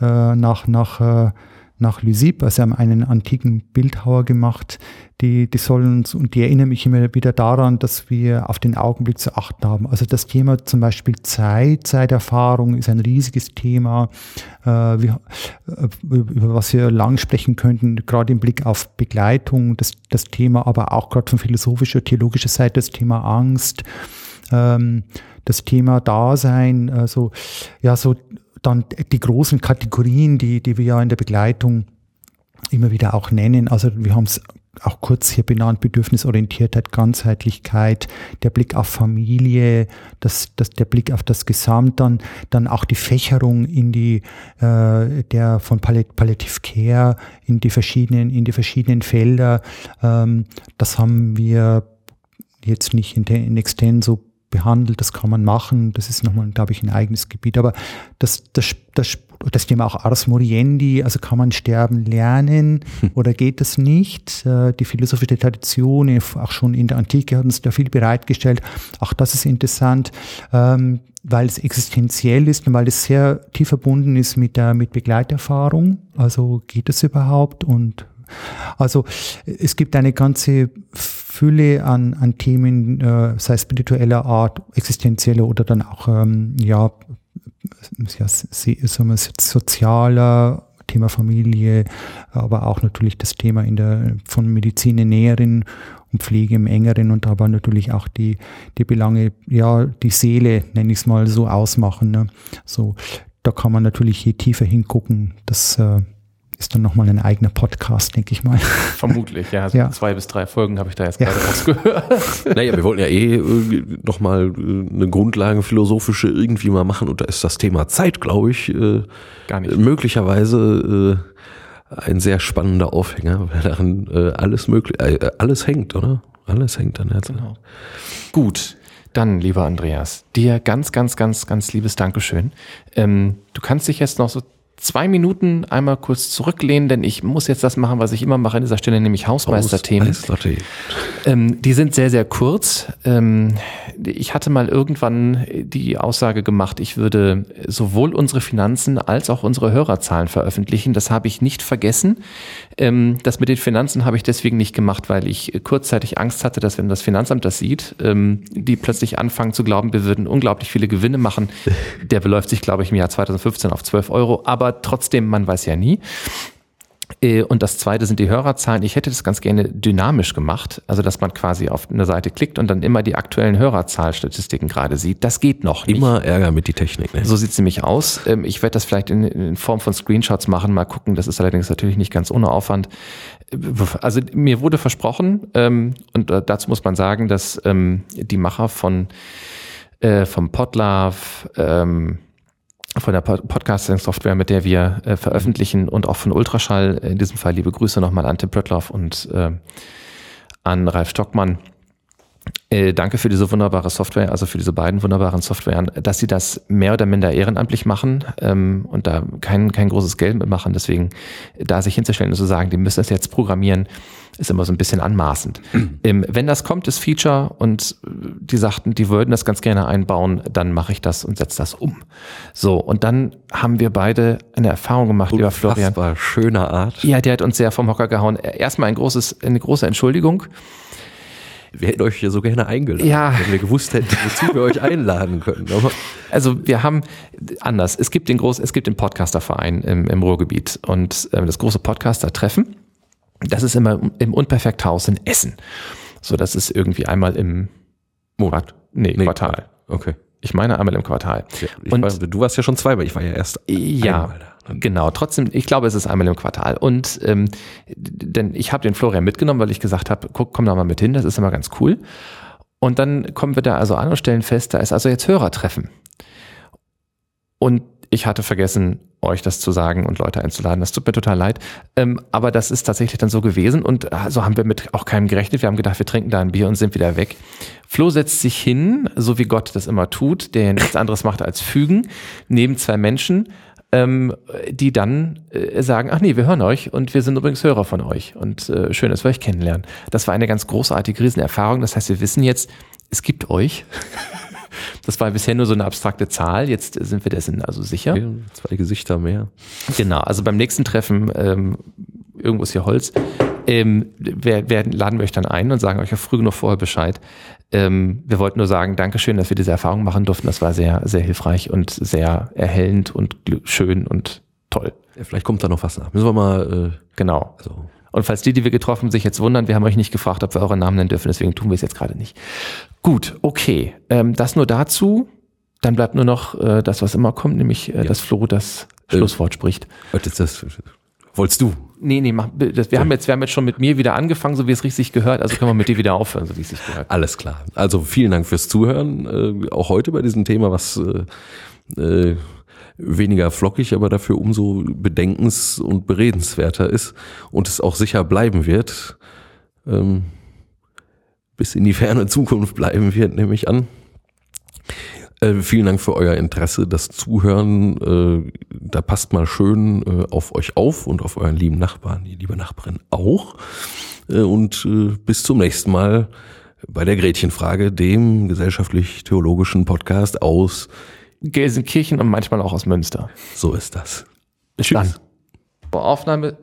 äh, nach, nach äh, nach Lysip, also haben einen antiken Bildhauer gemacht, die, die sollen uns, und die erinnern mich immer wieder daran, dass wir auf den Augenblick zu achten haben. Also das Thema zum Beispiel Zeit, Zeiterfahrung ist ein riesiges Thema, äh, wir, äh, über was wir lang sprechen könnten, gerade im Blick auf Begleitung, das, das Thema, aber auch gerade von philosophischer, theologischer Seite das Thema Angst, ähm, das Thema Dasein, also ja, so dann die großen Kategorien, die, die wir ja in der Begleitung immer wieder auch nennen. Also wir haben es auch kurz hier benannt, Bedürfnisorientiertheit, Ganzheitlichkeit, der Blick auf Familie, das, das, der Blick auf das Gesamt, dann, dann auch die Fächerung in die, äh, der von Palliative Care in die verschiedenen, in die verschiedenen Felder. Ähm, das haben wir jetzt nicht in, in extenso behandelt, das kann man machen, das ist nochmal, glaube ich, ein eigenes Gebiet. Aber das, das, das, das Thema auch Ars Moriendi, also kann man sterben lernen hm. oder geht das nicht? Äh, die philosophische Tradition, auch schon in der Antike hat uns da viel bereitgestellt. Auch das ist interessant, ähm, weil es existenziell ist und weil es sehr tief verbunden ist mit der mit Begleiterfahrung. Also geht das überhaupt und also es gibt eine ganze Fülle an, an Themen, äh, sei spiritueller Art, existenzieller oder dann auch ähm, ja, ja sozialer Thema Familie, aber auch natürlich das Thema in der von Medizin im Näheren und Pflege im Engeren und aber natürlich auch die, die Belange, ja, die Seele, nenne ich es mal so, ausmachen. Ne? So, da kann man natürlich je tiefer hingucken, das äh, ist dann nochmal ein eigener Podcast, denke ich mal. Vermutlich, ja. Also ja. zwei bis drei Folgen habe ich da jetzt ja. gerade rausgehört. Naja, wir wollten ja eh nochmal äh, eine Grundlagenphilosophische irgendwie mal machen und da ist das Thema Zeit, glaube ich, äh, Gar nicht. möglicherweise äh, ein sehr spannender Aufhänger, weil daran alles möglich, alles hängt, oder? Alles hängt an der Zeit. Genau. Gut. Dann, lieber Andreas, dir ganz, ganz, ganz, ganz liebes Dankeschön. Ähm, du kannst dich jetzt noch so zwei Minuten einmal kurz zurücklehnen, denn ich muss jetzt das machen, was ich immer mache an dieser Stelle, nämlich Hausmeisterthemen. Ähm, die sind sehr, sehr kurz. Ähm, ich hatte mal irgendwann die Aussage gemacht, ich würde sowohl unsere Finanzen als auch unsere Hörerzahlen veröffentlichen. Das habe ich nicht vergessen. Ähm, das mit den Finanzen habe ich deswegen nicht gemacht, weil ich kurzzeitig Angst hatte, dass wenn das Finanzamt das sieht, ähm, die plötzlich anfangen zu glauben, wir würden unglaublich viele Gewinne machen. Der beläuft sich, glaube ich, im Jahr 2015 auf 12 Euro. Aber trotzdem, man weiß ja nie. Äh, und das zweite sind die Hörerzahlen. Ich hätte das ganz gerne dynamisch gemacht, also dass man quasi auf eine Seite klickt und dann immer die aktuellen Hörerzahlstatistiken gerade sieht. Das geht noch nicht. Immer Ärger mit die Technik. Ne? So sieht's nämlich aus. Ähm, ich werde das vielleicht in, in, Form von Screenshots machen, mal gucken. Das ist allerdings natürlich nicht ganz ohne Aufwand. Also mir wurde versprochen, ähm, und äh, dazu muss man sagen, dass ähm, die Macher von äh, vom Podlove, von der Podcasting-Software, mit der wir äh, veröffentlichen und auch von Ultraschall. In diesem Fall liebe Grüße nochmal an Tim Plöttlauf und äh, an Ralf Stockmann. Äh, danke für diese wunderbare Software, also für diese beiden wunderbaren Softwaren, dass sie das mehr oder minder ehrenamtlich machen ähm, und da kein, kein großes Geld mitmachen. Deswegen da sich hinzustellen und zu sagen, die müssen das jetzt programmieren, ist immer so ein bisschen anmaßend. ähm, wenn das kommt, das Feature, und die sagten, die würden das ganz gerne einbauen, dann mache ich das und setze das um. So, und dann haben wir beide eine Erfahrung gemacht, lieber Florian. Das war schöner Art. Ja, der hat uns sehr vom Hocker gehauen. Erstmal ein großes, eine große Entschuldigung. Wir hätten euch ja so gerne eingeladen, Ja. wenn wir gewusst hätten, wozu wir euch einladen können. Aber Also wir haben anders. Es gibt den groß, es gibt den Podcasterverein im, im Ruhrgebiet und ähm, das große Podcaster-Treffen. Das ist immer im Unperfekthaus in Essen. So, das ist irgendwie einmal im Monat, nee, Nee, Quartal. okay. Ich meine einmal im Quartal. Ja, Und- war, du warst ja schon zweimal, ich war ja erst Ja, einmal da. genau. Trotzdem, ich glaube, es ist einmal im Quartal. Und ähm, denn ich habe den Florian mitgenommen, weil ich gesagt habe, guck, komm da mal mit hin, das ist immer ganz cool. Und dann kommen wir da also an und stellen fest, da ist also jetzt Hörertreffen. Und ich hatte vergessen, euch das zu sagen und Leute einzuladen. Das tut mir total leid. Ähm, aber das ist tatsächlich dann so gewesen und so haben wir mit auch keinem gerechnet. Wir haben gedacht, wir trinken da ein Bier und sind wieder weg. Flo setzt sich hin, so wie Gott das immer tut, der nichts anderes macht als fügen, neben zwei Menschen, ähm, die dann äh, sagen, ach nee, wir hören euch und wir sind übrigens Hörer von euch und äh, schön, dass wir euch kennenlernen. Das war eine ganz großartige Riesenerfahrung. Das heißt, wir wissen jetzt, es gibt euch. Das war bisher nur so eine abstrakte Zahl. Jetzt sind wir dessen also sicher. Ja, Zwei Gesichter mehr. Genau, also beim nächsten Treffen, ähm, irgendwo ist hier Holz, ähm, wir, wir laden wir euch dann ein und sagen euch ja früh genug vorher Bescheid. Ähm, wir wollten nur sagen, Dankeschön, dass wir diese Erfahrung machen durften. Das war sehr, sehr hilfreich und sehr erhellend und schön und toll. Ja, vielleicht kommt da noch was nach. Müssen wir mal, äh, Genau. also, Und falls die, die wir getroffen sich jetzt wundern, wir haben euch nicht gefragt, ob wir eure Namen nennen dürfen, deswegen tun wir es jetzt gerade nicht. Gut, okay. Ähm, das nur dazu. Dann bleibt nur noch äh, das, was immer kommt, nämlich äh, dass Flo das Schlusswort spricht. was ist das? Wolltest du? Nee, nee, mach, das, wir, haben jetzt, wir haben jetzt schon mit mir wieder angefangen, so wie es richtig gehört, also können wir mit dir wieder aufhören, so wie es sich gehört. Alles klar. Also vielen Dank fürs Zuhören. Äh, auch heute bei diesem Thema, was äh, äh, weniger flockig, aber dafür umso bedenkens- und beredenswerter ist und es auch sicher bleiben wird. Ähm, bis in die ferne Zukunft bleiben wird, nehme ich an. Äh, vielen Dank für euer Interesse, das Zuhören. Äh, da passt mal schön äh, auf euch auf und auf euren lieben Nachbarn, die liebe Nachbarin auch. Äh, und äh, bis zum nächsten Mal bei der Gretchenfrage, dem gesellschaftlich-theologischen Podcast aus Gelsenkirchen und manchmal auch aus Münster. So ist das. Bis dann. Boah, Aufnahme